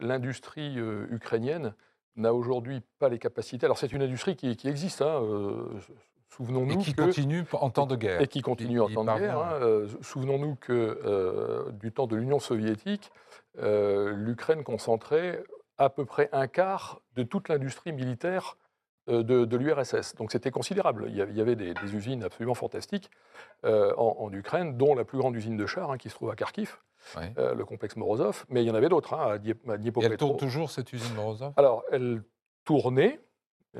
S4: l'industrie euh, ukrainienne n'a aujourd'hui pas les capacités. Alors c'est une industrie qui, existe, hein, Souvenons-nous et
S3: qui continue en temps de guerre.
S4: Et qui continue en temps de guerre. Hein. Euh, souvenons-nous que euh, du temps de l'Union soviétique, l'Ukraine concentrait à peu près un quart de toute l'industrie militaire de, l'URSS. Donc c'était considérable. Il y avait des, usines absolument fantastiques en, Ukraine, dont la plus grande usine de chars hein, qui se trouve à Kharkiv. le complexe Morozov, mais il y en avait d'autres, hein, à, Dniepropetrovsk.
S3: elle tourne toujours cette usine Morozov?
S4: Alors, elle tournait, euh,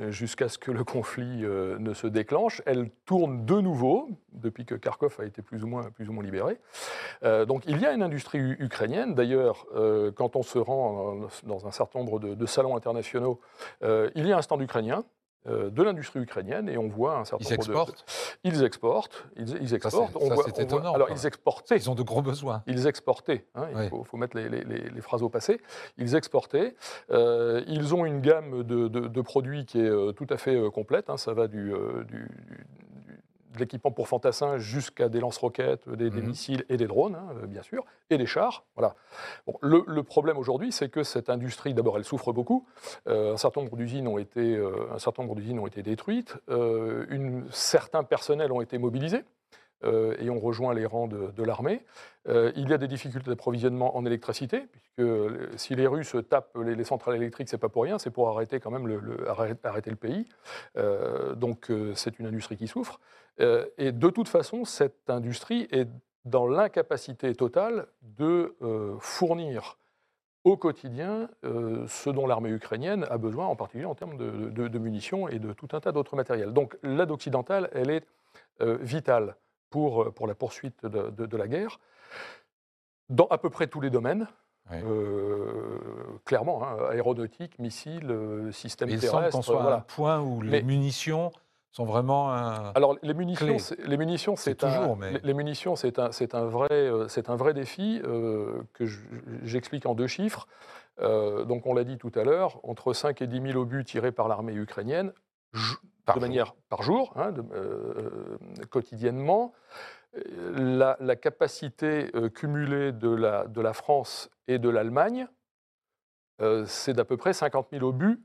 S4: jusqu'à ce que le conflit euh, ne se déclenche. Elle tourne de nouveau, depuis que Kharkov a été plus ou moins, plus ou moins libéré. Euh, donc il y a une industrie ukrainienne. D'ailleurs, quand on se rend dans un certain nombre de salons internationaux, il y a un stand ukrainien. Euh, de l'industrie ukrainienne et on voit un certain
S3: ils exportent.
S4: Ils exportent. Ils, exportent.
S3: c'est étonnant.
S4: alors ils exportaient.
S3: Ils ont de gros besoins.
S4: Ils exportaient. Hein, il faut, mettre les, phrases au passé. Ils exportaient. Euh, ils ont une gamme de, produits qui est euh, tout à fait complète. Hein. ça va du, du de l'équipement pour fantassins jusqu'à des lance-roquettes, des, mhm. missiles et des drones, hein, euh, bien sûr, et des chars. Voilà. le, problème aujourd'hui, c'est que cette industrie, d'abord, elle souffre beaucoup. Euh, un certain nombre d'usines ont été, euh, un certain nombre d'usines ont été détruites. une, certains personnels ont été mobilisés. Et ont rejoint les rangs de, l'armée. il y a des difficultés d'approvisionnement en électricité, puisque si les Russes tapent les, centrales électriques, c'est pas pour rien, c'est pour arrêter quand même le, arrêter le pays. donc c'est une industrie qui souffre. Euh, et de toute façon, cette industrie est dans l'incapacité totale de euh, fournir au quotidien euh, ce dont l'armée ukrainienne a besoin, en particulier en termes de, munitions et de tout un tas d'autres matériels. Donc l'aide occidentale, elle est vitale pour, pour la poursuite de, la guerre, dans à peu près tous les domaines. clairement, hein, aéronautique, missiles, systèmes terrestres. Il semble qu'on
S3: soit à un point où les munitions sont vraiment un
S4: Alors les munitions, les munitions, c'est toujours, mais... les munitions, c'est un, c'est un vrai, euh, c'est un vrai défi euh, que j'explique en deux chiffres. Euh, donc on l'a dit tout à l'heure, entre 5 et 10 000 obus tirés par l'armée ukrainienne de manière par jour, hein, quotidiennement. La, la capacité cumulée de la, de la France et de l'Allemagne, c'est d'à peu près 50 000 obus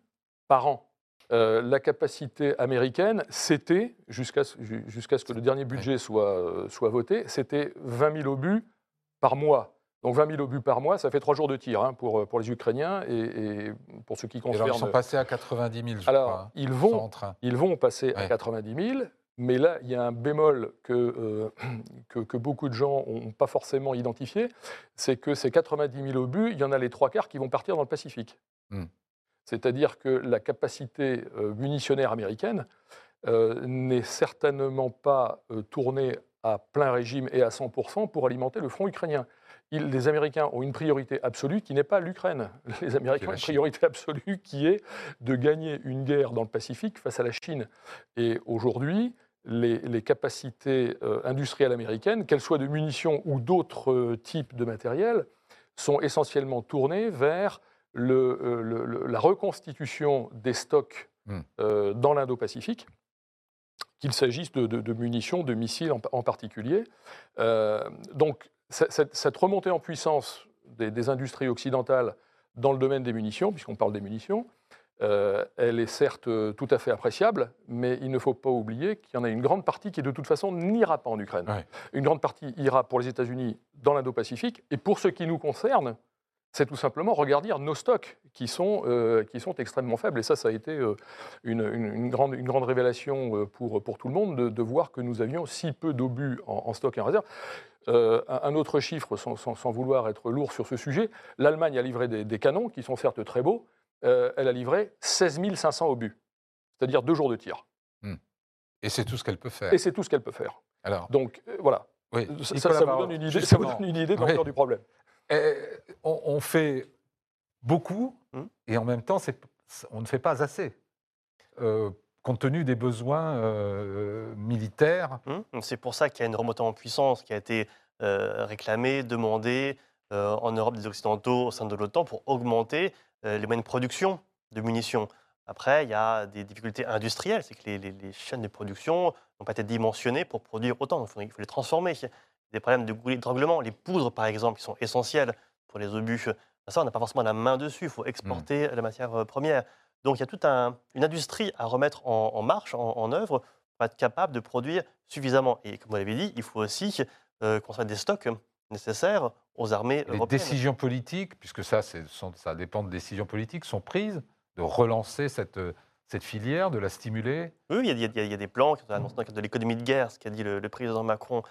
S4: par an. Euh, la capacité américaine, c'était, jusqu'à ce que le dernier budget soit, euh, soit voté, c'était 20 000 obus par mois. Donc 20 000 obus par mois, ça fait trois jours de tir hein, pour, pour les Ukrainiens et, pour ceux qui concernent.
S3: Alors ils sont passés à 90 000, je
S4: alors,
S3: crois,
S4: ils vont, ils vont passer à 90 000, mais là, il y a un bémol que, euh, que, que, beaucoup de gens n'ont pas forcément identifié, c'est que ces 90 000 obus, il y en a les trois quarts qui vont partir dans le Pacifique. Hmm. C'est-à-dire que la capacité euh, munitionnaire américaine euh, n'est certainement pas euh, tournée à plein régime et à 100% pour alimenter le front ukrainien. Les Américains ont une priorité absolue qui n'est pas l'Ukraine. Les Américains ont une priorité absolue qui est de gagner une guerre dans le Pacifique face à la Chine. Et aujourd'hui, les, capacités industrielles américaines, qu'elles soient de munitions ou d'autres types de matériel, sont essentiellement tournées vers euh, la reconstitution des stocks hmm. euh, dans l'Indo-Pacifique, qu'il s'agisse de, munitions, de missiles en, particulier. Euh, donc cette, remontée en puissance des, industries occidentales dans le domaine des munitions, puisqu'on parle des munitions, elle est certes tout à fait appréciable, mais il ne faut pas oublier qu'il y en a une grande partie qui, de toute façon, n'ira pas en Ukraine. Une grande partie ira pour les États-Unis dans l'Indo-Pacifique, et pour ce qui nous concerne, c'est tout simplement regarder nos stocks qui sont, euh, qui sont extrêmement faibles. Et ça, ça a été euh, une, grande, une grande révélation euh, pour, pour tout le monde de, voir que nous avions si peu d'obus en, stock et en réserve. un autre chiffre, sans, sans, vouloir être lourd sur ce sujet, l'Allemagne a livré des, canons qui sont certes très beaux. elle a livré 16 500 obus, c'est-à-dire deux jours de tir.
S3: Hmm. Et c'est tout ce qu'elle peut faire.
S4: Et c'est tout ce qu'elle peut faire. Alors, Donc voilà. Ça, vous donne une idée, ça vous donne une idée de du problème.
S3: On, fait beaucoup mmh. et en même temps, on ne fait pas assez. Euh, compte tenu des besoins euh, militaires.
S6: Mmh. C'est pour ça qu'il y a une remontée en puissance qui a été euh, réclamée, demandée en Europe des Occidentaux au sein de l'OTAN pour augmenter les moyens de production de munitions. Après, il y a des difficultés industrielles, c'est que les, chaînes de production n'ont pas été dimensionnées pour produire autant, il faut, il faut les transformer des problèmes de goulets d'étranglement. Les poudres, par exemple, qui sont essentielles pour les obus, ça, on n'a pas forcément la main dessus. Il faut exporter mmh. la matière euh, première. Donc, il y a toute une industrie à remettre en, marche, en, œuvre, pour être capable de produire suffisamment. Et comme vous l'avez dit, il faut aussi construire des stocks nécessaires aux armées
S3: Les décisions politiques, puisque ça, ça dépend de décisions politiques, sont prises de relancer cette, cette filière, de la stimuler
S6: Oui, il y, a, des plans qui sont annoncés dans le cadre de l'économie de guerre, ce qu'a dit le, président Macron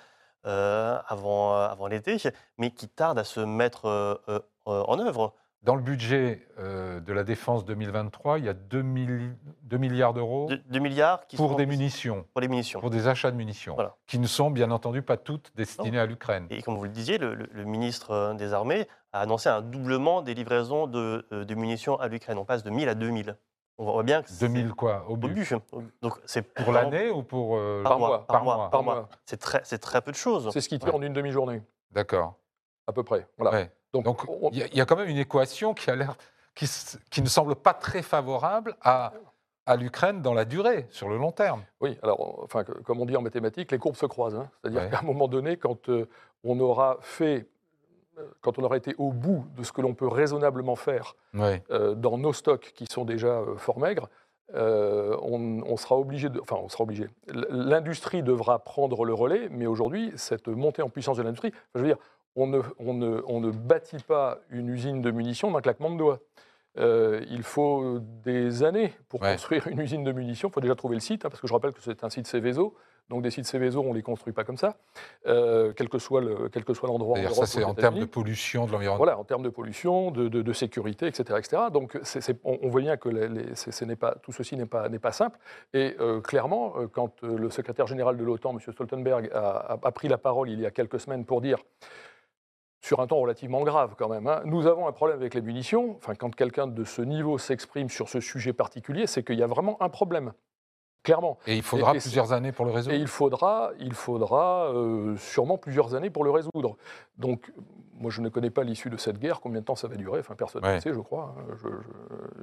S6: euh, avant, euh, avant l'été, mais qui tardent à se mettre euh, en œuvre.
S3: Dans le budget de la défense 2023, il y a 2, milliards d'euros
S6: 2, milliards
S3: qui pour des munitions.
S6: Pour les munitions.
S3: Pour des achats de munitions, qui ne sont bien entendu pas toutes destinées à l'Ukraine.
S6: Et comme vous le disiez, le, ministre des Armées a annoncé un doublement des livraisons de, de munitions à l'Ukraine. On passe de 1000 à 2000.
S3: On voit bien que 2000 quoi
S6: au but.
S3: Donc c'est pour l'année ou pour
S6: euh, par, mois, par, mois, par, mois. C'est très, c'est très peu de choses.
S4: C'est ce qui tire en une demi-journée.
S3: D'accord.
S4: À peu près. Voilà.
S3: Donc il y, a quand même une équation qui a l'air qui, qui, ne semble pas très favorable à à l'Ukraine dans la durée, sur le long terme.
S4: Oui, alors, enfin, comme on dit en mathématiques, les courbes se croisent. Hein. C'est-à-dire qu'à un moment donné, quand euh, on aura fait quand on aura été au bout de ce que l'on peut raisonnablement faire euh, dans nos stocks qui sont déjà euh, fort maigres, euh, on, sera obligé de, enfin on sera obligé. L'industrie devra prendre le relais, mais aujourd'hui cette montée en puissance de l'industrie, je veux dire, on ne, on, ne, on ne, bâtit pas une usine de munitions d'un claquement de doigts. il faut des années pour construire une usine de munitions. Il faut déjà trouver le site, hein, parce que je rappelle que c'est un site Céveso. Donc des sites Céveso, on ne les construit pas comme ça, euh, quel que soit l'endroit.
S3: D'ailleurs, ça c'est en termes de pollution de l'environnement.
S4: Voilà, en termes de pollution, de, sécurité, etc., etc. Donc on, voit bien que pas, tout ceci n'est pas, pas simple. Et euh, clairement, euh, quand le secrétaire général de l'OTAN, M. Stoltenberg, a, pris la parole il y a quelques semaines pour dire sur un ton relativement grave quand même. Hein, nous avons un problème avec les munitions. Enfin, quand quelqu'un de ce niveau s'exprime sur ce sujet particulier, c'est qu'il y a vraiment un problème clairement.
S3: Et il faudra plusieurs années pour le résoudre.
S4: Et il faudra, il faudra euh, sûrement plusieurs années pour le résoudre. Donc, moi, je ne connais pas l'issue de cette guerre, combien de temps ça va durer. Enfin, personne ne sait, je crois. Hein.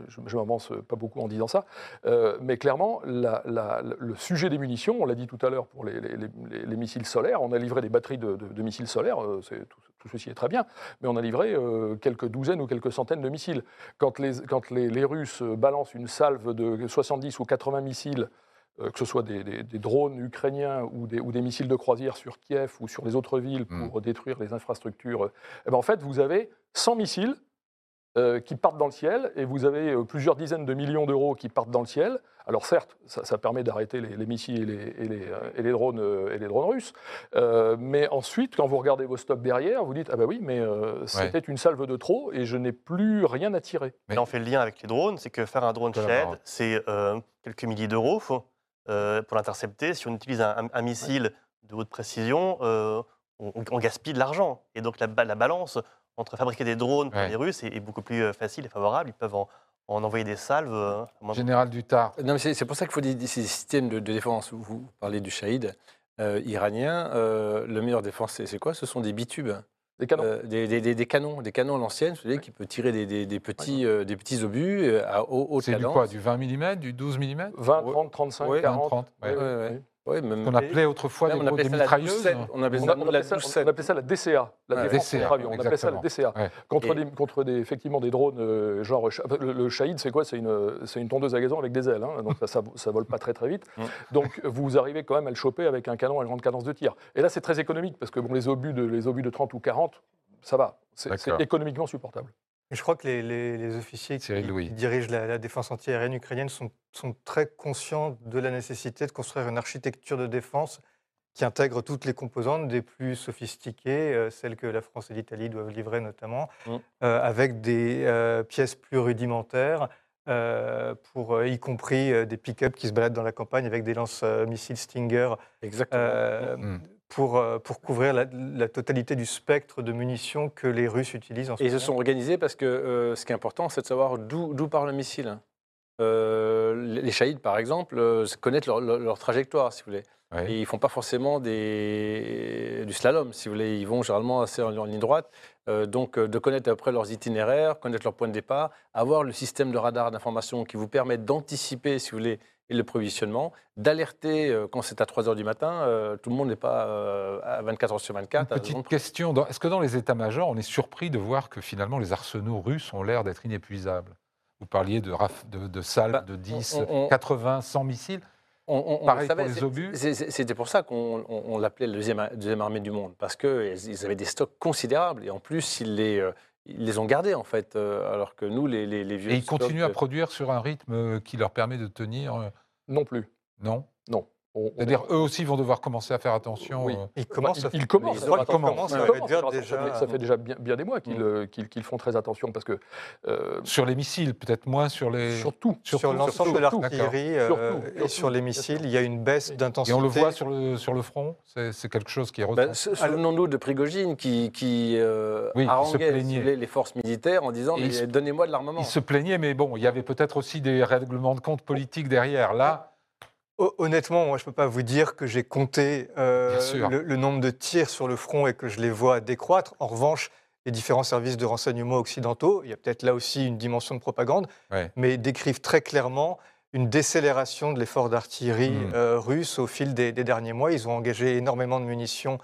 S4: Je, je, m'avance pas beaucoup en disant ça. Euh, mais clairement, le sujet des munitions, on l'a dit tout à l'heure pour les, missiles solaires, on a livré des batteries de, missiles solaires, euh, tout, tout, ceci est très bien, mais on a livré quelques douzaines ou quelques centaines de missiles. Quand les, quand les Russes balancent une salve de 70 ou 80 missiles que ce soit des, drones ukrainiens ou des, ou des, missiles de croisière sur Kiev ou sur les autres villes hmm. pour détruire les infrastructures, eh ben en fait, vous avez 100 missiles euh, qui partent dans le ciel et vous avez euh, plusieurs dizaines de millions d'euros qui partent dans le ciel. Alors certes, ça, permet d'arrêter les, missiles et les, et les, drones, et les drones russes, mais ensuite, quand vous regardez vos stocks derrière, vous dites ah ben oui, mais c'était une salve de trop et je n'ai plus rien à tirer.
S6: Mais on fait le lien avec les drones, c'est que faire un drone Shed, c'est quelques milliers d'euros. Euh, pour l'intercepter. Si on utilise un, missile de haute précision, euh, on, gaspille de l'argent. Et donc la, la, balance entre fabriquer des drones pour les Russes est, beaucoup plus euh, facile et favorable. Ils peuvent en, envoyer des salves.
S3: Général Dutard.
S5: Non, c'est pour ça qu'il faut des, systèmes de, défense. Vous parlez du Shahid iranien. le meilleur défense, c'est quoi? Ce sont des bitubes.
S4: Des canons.
S5: des, canons, des canons à l'ancienne, qui peut tirer des, petits, des petits obus à haute
S3: cadence. C'est du quoi Du 20 mm, du 12 mm
S4: 20, 30, 35, 40. 30,
S3: oui, même... On appelait autrefois des, on des mitrailleuses.
S4: On appelait, ça, la DCA, la défense contre avion. On appelait ça la DCA. Contre, des, contre des, effectivement des drones, euh, genre. Le, Shahid, c'est quoi? C'est une, une tondeuse à gazon avec des ailes. Hein, donc ça, ça, vole pas très très vite. Donc vous arrivez quand même à le choper avec un canon à grande cadence de tir. Et là, c'est très économique parce que bon, les, obus de, les obus de 30 ou 40, ça va. C'est économiquement supportable
S1: je crois que les, officiers qui, dirigent la, défense antiaérienne ukrainienne sont, très conscients de la nécessité de construire une architecture de défense qui intègre toutes les composantes des plus sophistiquées, euh, celles que la France et l'Italie doivent livrer notamment, mmh. euh, avec des euh, pièces plus rudimentaires, pour, y compris des pick-up qui se baladent dans la campagne avec des lance-missiles Stinger.
S5: Exactement.
S1: Mmh pour, euh, pour couvrir la, totalité du spectre de munitions que les Russes utilisent en
S5: ce Et ils se sont organisés parce que euh, ce qui est important, c'est de savoir d'où part le missile. Euh, les Shahids, par exemple, connaissent leur, trajectoire, si vous voulez. Et ils ne font pas forcément des, du slalom, si vous voulez. Ils vont généralement assez en, ligne droite. donc, de connaître après leurs itinéraires, connaître leur point de départ, avoir le système de radar d'information qui vous permet d'anticiper, si vous voulez, et le provisionnement, d'alerter euh, quand c'est à 3 h du matin, euh, tout le monde n'est pas euh, à 24 h sur 24.
S3: Une petite question, est-ce que dans les états-majors, on est surpris de voir que finalement les arsenaux russes ont l'air d'être inépuisables? Vous parliez de, de, de salles bah, de 10, 80, 100 missiles. on, Pareil pour les obus
S5: C'était pour ça qu'on l'appelait la deuxième, deuxième, armée du monde, parce qu'ils avaient des stocks considérables, et en plus, ils les, ils les ont gardés, en fait, alors que nous, les, les, vieux
S3: Et ils continuent à produire sur un rythme qui leur permet de tenir
S4: Non plus.
S3: Non?
S4: Non.
S3: C'est-à-dire, eux aussi vont devoir commencer à faire attention.
S4: Oui. Euh, ils commencent. Ils, commencent. Ça fait déjà bien, bien des mois qu'ils mm. euh, font très attention parce que
S3: euh, sur les missiles, peut-être moins sur les.
S4: Surtout.
S1: Sur, sur l'ensemble de l'artillerie et sur les missiles, il y a une baisse d'intensité.
S3: Et on le voit sur le sur le front. C'est quelque chose qui est
S5: ben, Souvenons-nous de Prigogine qui qui haranguait les, forces militaires en disant donnez-moi de l'armement.
S3: Il se plaignait, mais bon, il y avait peut-être aussi des règlements de compte politiques derrière. Là.
S1: Honnêtement, moi, je ne peux pas vous dire que j'ai compté euh, le, nombre de tirs sur le front et que je les vois décroître. En revanche, les différents services de renseignement occidentaux, il y a peut-être là aussi une dimension de propagande, mais décrivent très clairement une décélération de l'effort d'artillerie hmm. euh, russe au fil des, derniers mois. Ils ont engagé énormément de munitions,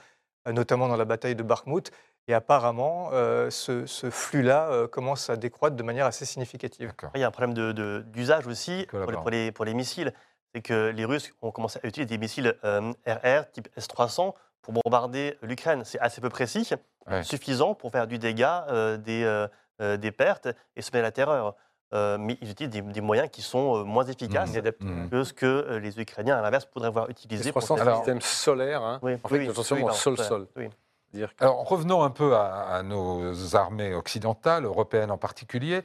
S1: euh, notamment dans la bataille de Bakhmut. Et apparemment, ce, flux-là commence à décroître de manière assez significative.
S6: Il y a un problème d'usage aussi pour les, pour les missiles c'est que les Russes ont commencé à utiliser des missiles RR euh, type S-300 pour bombarder l'Ukraine. C'est assez peu précis, suffisant pour faire du dégât, euh, des, euh, des pertes et semer la terreur. mais ils utilisent des, moyens qui sont moins efficaces mmh. que ce que les Ukrainiens, à l'inverse, pourraient avoir utilisé.
S5: pour faire... un système solaire, hein. oui, en fait, oui, attention, sol-sol.
S3: Alors, revenons un peu à, nos armées occidentales, européennes en particulier.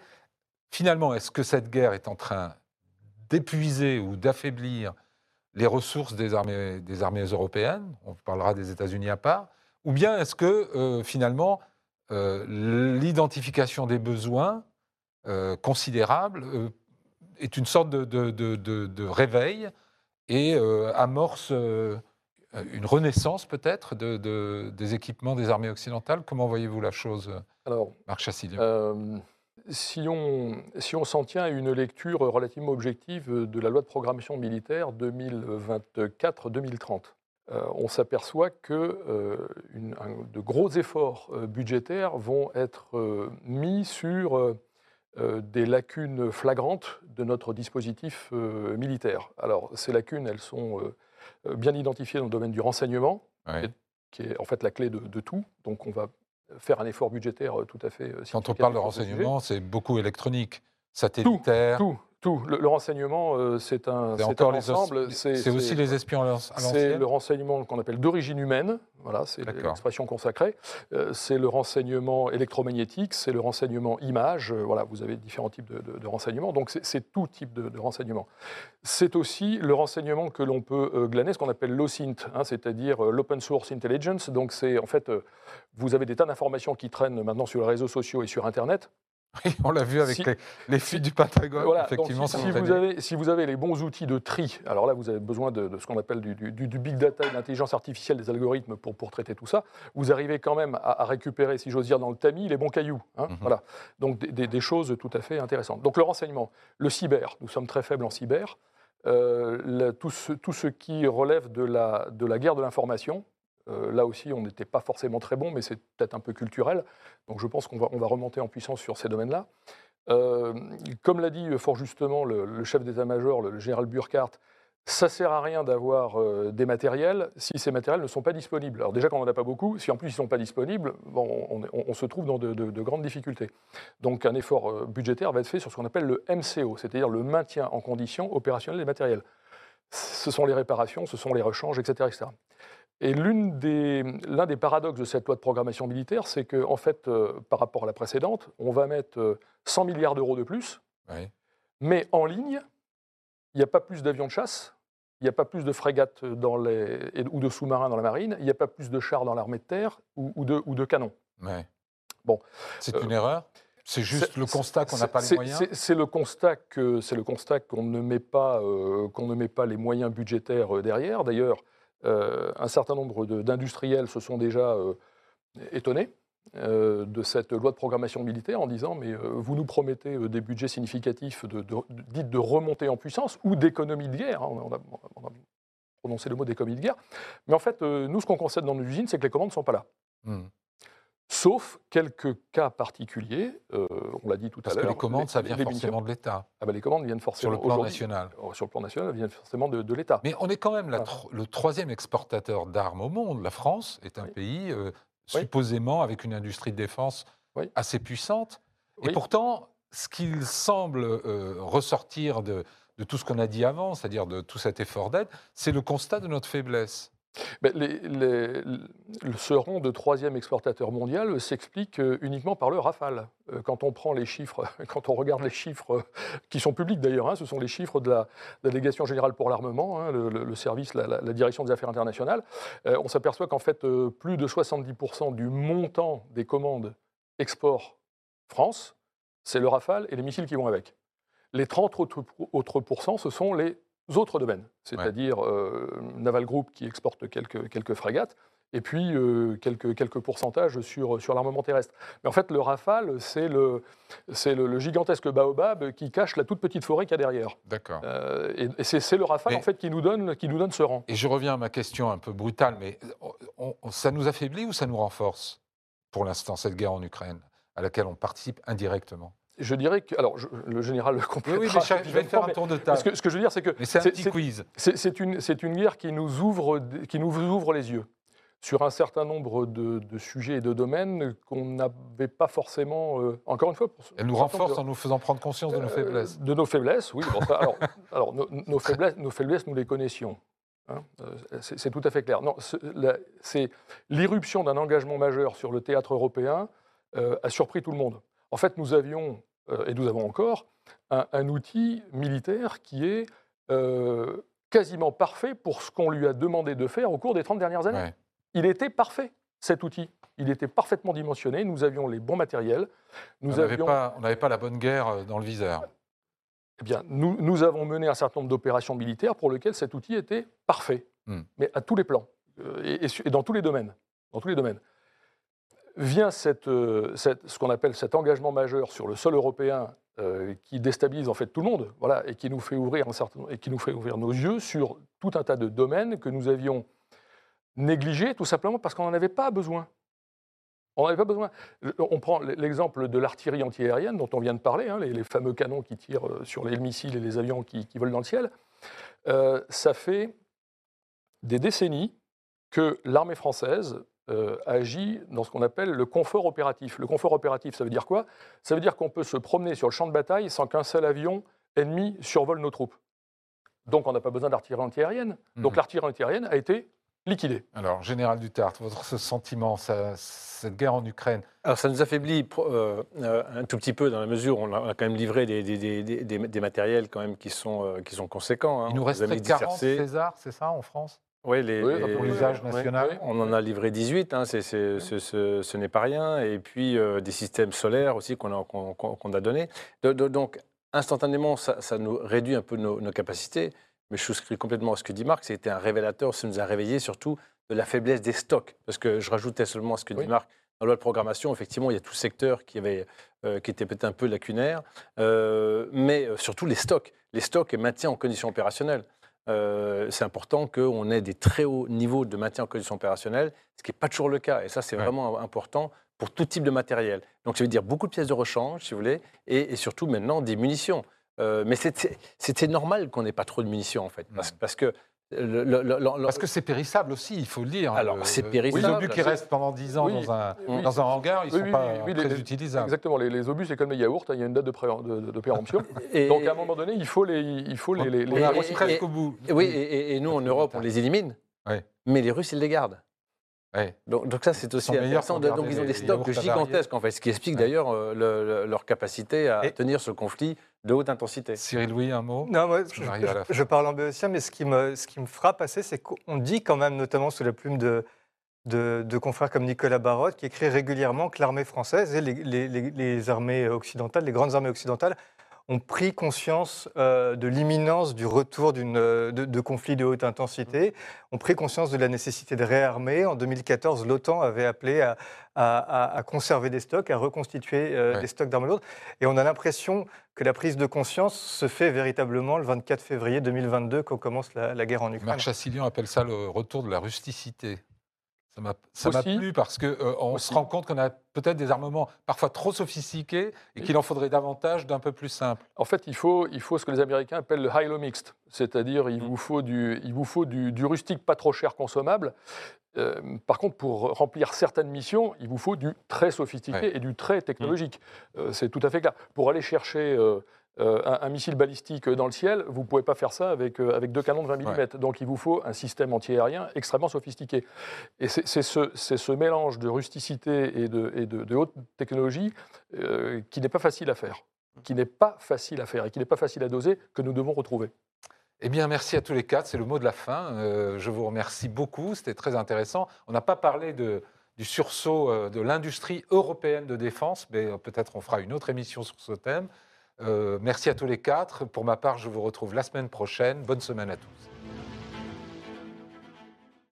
S3: Finalement, est-ce que cette guerre est en train d'épuiser ou d'affaiblir les ressources des armées, des armées européennes, on parlera des États-Unis à part, ou bien est-ce que euh, finalement euh, l'identification des besoins euh, considérables est une sorte de, de, réveil et amorce une renaissance peut-être des équipements des armées occidentales? Comment voyez-vous la chose, Alors, Marc Chassilien
S4: si on si on s'en tient à une lecture relativement objective de la loi de programmation militaire 2024-2030, euh, on s'aperçoit que euh, de gros efforts euh, budgétaires vont être mis sur des lacunes flagrantes de notre dispositif militaire. Alors, ces lacunes, elles sont bien identifiées dans le domaine du renseignement, qui est en fait la clé de, de tout. Donc, on va faire un effort budgétaire euh, tout à fait. Euh,
S3: Quand on parle de renseignement, c'est beaucoup électronique, satellitaire.
S4: Tout, tout. Le, renseignement, euh, c'est un,
S3: c'est un ensemble. C'est aussi les espions à
S4: C'est le renseignement qu'on appelle d'origine humaine, voilà, c'est l'expression consacrée. c'est le renseignement électromagnétique, c'est le renseignement image. voilà, vous avez différents types de, de, renseignements. Donc c'est tout type de, renseignement. C'est aussi le renseignement que l'on peut glaner, ce qu'on appelle l'OSINT, hein, c'est-à-dire l'Open Source Intelligence. Donc c'est en fait vous avez des tas d'informations qui traînent maintenant sur les réseaux sociaux et sur Internet.
S3: Oui, on l'a vu avec les, fuites du Pentagone. Voilà, effectivement,
S4: si, vous avez, si, vous avez, les bons outils de tri, alors là, vous avez besoin de, ce qu'on appelle du, big data, de l'intelligence artificielle, des algorithmes pour, pour, traiter tout ça. Vous arrivez quand même à, récupérer, si j'ose dire, dans le tamis, les bons cailloux. Hein, mhm. Voilà. Donc des, choses tout à fait intéressantes. Donc le renseignement, le cyber, nous sommes très faibles en cyber. Euh, tout, ce, tout, ce, qui relève de la, de la guerre de l'information, euh, là aussi, on n'était pas forcément très bon, mais c'est peut-être un peu culturel. Donc je pense qu'on va, on va remonter en puissance sur ces domaines-là. Euh, comme l'a dit fort justement le, chef d'état-major, le, général Burkhardt, ça sert à rien d'avoir euh, des matériels si ces matériels ne sont pas disponibles. Alors déjà qu'on n'en a pas beaucoup, si en plus ils ne sont pas disponibles, bon, on, se trouve dans de, de, grandes difficultés. Donc un effort budgétaire va être fait sur ce qu'on appelle le MCO, c'est-à-dire le maintien en condition opérationnelle des matériels. Ce sont les réparations, ce sont les rechanges, etc. etc. Et l'un des, des, paradoxes de cette loi de programmation militaire, c'est qu'en en fait, euh, par rapport à la précédente, on va mettre 100 euh, milliards d'euros de plus, mais en ligne, il n'y a pas plus d'avions de chasse, il n'y a pas plus de frégates dans les, ou de sous-marins dans la marine, il n'y a pas plus de chars dans l'armée de terre ou, de, ou de, canons.
S3: Bon, c'est une euh, erreur? C'est juste le constat qu'on n'a pas les moyens?
S4: C'est le constat que c'est le constat qu'on ne met pas qu'on ne met pas les moyens budgétaires derrière. D'ailleurs, un certain nombre d'industriels se sont déjà euh, étonnés euh, de cette loi de programmation militaire en disant mais vous nous promettez des budgets significatifs de, de, de remontée en puissance ou d'économie de guerre. Hein, on, a, prononcé le mot d'économie de guerre. Mais en fait, nous, ce qu'on concède dans nos usines, c'est que les commandes ne sont pas là. Hmm. Sauf quelques cas particuliers, euh, on l'a dit tout
S3: à
S4: l'heure.
S3: Parce que les commandes, ça vient forcément de l'État.
S4: Ah ben les commandes viennent forcément...
S3: Sur le plan national.
S4: Oh, sur le plan national, elles viennent forcément de, l'État.
S3: Mais on est quand même le troisième exportateur d'armes au monde. La France est un pays euh, supposément avec une industrie de défense assez puissante. Et pourtant, ce qu'il semble euh, ressortir de, de tout ce qu'on a dit avant, c'est-à-dire de tout cet effort d'aide, c'est le constat de notre faiblesse.
S4: Ben, ce rang de troisième exportateur mondial s'explique euh, uniquement par le Rafale. Euh, quand on prend les chiffres, quand on regarde les chiffres qui sont publics d'ailleurs, hein, ce sont les chiffres de la, délégation générale pour l'armement, hein, le, service, la, direction des affaires internationales, euh, on s'aperçoit qu'en fait plus de 70% du montant des commandes export France, c'est le Rafale et les missiles qui vont avec. Les 30 autres, autres pourcents, ce sont les autres domaines, c'est-à-dire euh, Naval Group qui exporte quelques, quelques frégates, et puis euh, quelques, quelques pourcentages sur, sur l'armement terrestre. Mais en fait, le Rafale, c'est le, c'est le, gigantesque baobab qui cache la toute petite forêt qu'il y a derrière.
S3: D'accord.
S4: Euh, et, c'est, le Rafale, en fait, qui nous, donne, qui nous donne ce rang.
S3: Et je reviens à ma question un peu brutale, mais ça nous affaiblit ou ça nous renforce, pour l'instant, cette guerre en Ukraine, à laquelle on participe indirectement?
S4: Je dirais que. Alors, le général le
S3: Oui, oui, mais je vais faire un tour de table.
S4: Ce que, ce que je veux dire, c'est que.
S3: c'est un petit quiz.
S4: C'est une, une, guerre qui nous, ouvre, qui nous ouvre les yeux sur un certain nombre de, sujets et de domaines qu'on n'avait pas forcément. Euh, encore une fois. Pour,
S3: Elle nous renforce en nous faisant prendre conscience de nos euh, faiblesses.
S4: de nos faiblesses, oui. alors, alors nos, faiblesses, nos faiblesses, nous les connaissions. Hein, euh, c'est tout à fait clair. Non, c'est l'irruption d'un engagement majeur sur le théâtre européen a surpris tout le monde. En fait, nous avions, et nous avons encore, un, outil militaire qui est euh, quasiment parfait pour ce qu'on lui a demandé de faire au cours des 30 dernières années. Il était parfait, cet outil. Il était parfaitement dimensionné, nous avions les bons matériels.
S3: Nous on n'avait pas, pas, la bonne guerre euh, dans le viseur.
S4: Eh bien, nous, nous avons mené un certain nombre d'opérations militaires pour lesquelles cet outil était parfait, hmm. mais à tous les plans et, et, dans tous les domaines. Dans tous les domaines vient euh, ce qu'on appelle cet engagement majeur sur le sol européen euh, qui déstabilise en fait tout le monde, voilà, et qui nous fait ouvrir un certain, et qui nous fait ouvrir nos yeux sur tout un tas de domaines que nous avions négligés, tout simplement parce qu'on n'en avait pas besoin. On n'avait pas besoin. On prend l'exemple de l'artillerie antiaérienne dont on vient de parler, hein, les, fameux canons qui tirent euh, sur les missiles et les avions qui, volent dans le ciel. ça fait des décennies que l'armée française euh, agit dans ce qu'on appelle le confort opératif. Le confort opératif, ça veut dire quoi? Ça veut dire qu'on peut se promener sur le champ de bataille sans qu'un seul avion ennemi survole nos troupes. Donc on n'a pas besoin d'artillerie antiaérienne. Donc mhm. l'artillerie antiaérienne a été liquidée.
S3: Alors, Général Duterte, votre sentiment, cette guerre en Ukraine
S5: Alors ça nous affaiblit euh, euh, un tout petit peu dans la mesure où on a, quand même livré des, des, matériels quand même qui sont, qui sont conséquents.
S3: Hein. Il nous resterait 40 César, c'est ça, en France?
S5: Oui, les,
S3: pour l'usage national.
S5: on en a livré 18, hein, ce, n'est pas rien. Et puis euh, des systèmes solaires aussi qu'on a, qu'on, a donnés. donc, instantanément, ça, nous réduit un peu nos, capacités. Mais je souscris complètement à ce que dit Marc. C'était un révélateur, ça nous a réveillé surtout de la faiblesse des stocks. Parce que je rajoutais seulement à ce que dit Marc. Dans la loi de programmation, effectivement, il y a tout secteur qui, avait, euh, qui était peut-être un peu lacunaire, euh, mais surtout les stocks. Les stocks et maintien en conditions opérationnelles. Euh, c'est important qu'on ait des très hauts niveaux de maintien en condition opérationnelle, ce qui n'est pas toujours le cas. Et ça, c'est vraiment important pour tout type de matériel. Donc, ça veut dire beaucoup de pièces de rechange, si vous voulez, et, surtout maintenant des munitions. Euh, mais c'était normal qu'on n'ait pas trop de munitions, en fait, parce, parce que
S3: parce que c'est périssable aussi, il faut le dire.
S5: Alors, c'est périssable.
S3: Les obus qui restent pendant 10 ans dans, un, dans, un, hangar, ils ne sont pas très utilisables.
S4: Exactement, les, obus, c'est comme les yaourts, hein, il y a une date de, de, de péremption. Donc, à un moment donné, il faut les. Il faut les, les,
S3: on arrive presque au bout.
S5: Oui, et, nous, en Europe, on les élimine. Mais les Russes, ils les gardent. Donc, donc, ça, c'est aussi intéressant. Donc ils ont des stocks gigantesques, en fait, ce qui explique d'ailleurs euh, leur capacité à tenir ce conflit de haute intensité.
S3: Cyril Louis, un mot
S1: Non, moi, je, parle en béotien, mais ce qui me, ce qui me frappe assez, c'est qu'on dit quand même, notamment sous la plume de, de, confrères comme Nicolas Barotte, qui écrit régulièrement que l'armée française et les, les, armées occidentales, les grandes armées occidentales, ont pris conscience euh, de l'imminence du retour euh, de, de, conflits de haute intensité, ont pris conscience de la nécessité de réarmer. En 2014, l'OTAN avait appelé à, conserver des stocks, à reconstituer euh, des stocks d'armes lourdes. Et on a l'impression que la prise de conscience se fait véritablement le 24 février 2022, quand commence la, guerre en Ukraine.
S3: Marc Chassilian appelle ça le retour de la rusticité. Ça m'a plu parce qu'on euh, on se rend compte qu'on a peut-être des armements parfois trop sophistiqués et qu'il en faudrait davantage d'un peu plus simple.
S4: En fait, il faut, il faut ce que les Américains appellent le high-low mixed, c'est-à-dire il, mm. vous faut, du, il vous faut du, du rustique pas trop cher consommable. Euh, par contre, pour remplir certaines missions, il vous faut du très sophistiqué et du très technologique. Mm. Euh, c'est tout à fait clair. Pour aller chercher euh, un, missile balistique dans le ciel, vous ne pouvez pas faire ça avec, euh, avec deux canons de 20 mm. Donc il vous faut un système antiaérien extrêmement sophistiqué. Et c'est ce, ce, mélange de rusticité et de, et de, haute technologie euh, qui n'est pas facile à faire, qui n'est pas facile à faire et qui n'est pas facile à doser que nous devons retrouver.
S3: Eh bien, merci à tous les quatre. C'est le mot de la fin. je vous remercie beaucoup. C'était très intéressant. On n'a pas parlé de, du sursaut de l'industrie européenne de défense, mais peut-être on fera une autre émission sur ce thème. Euh, merci à tous les quatre. Pour ma part, je vous retrouve la semaine prochaine. Bonne semaine à tous.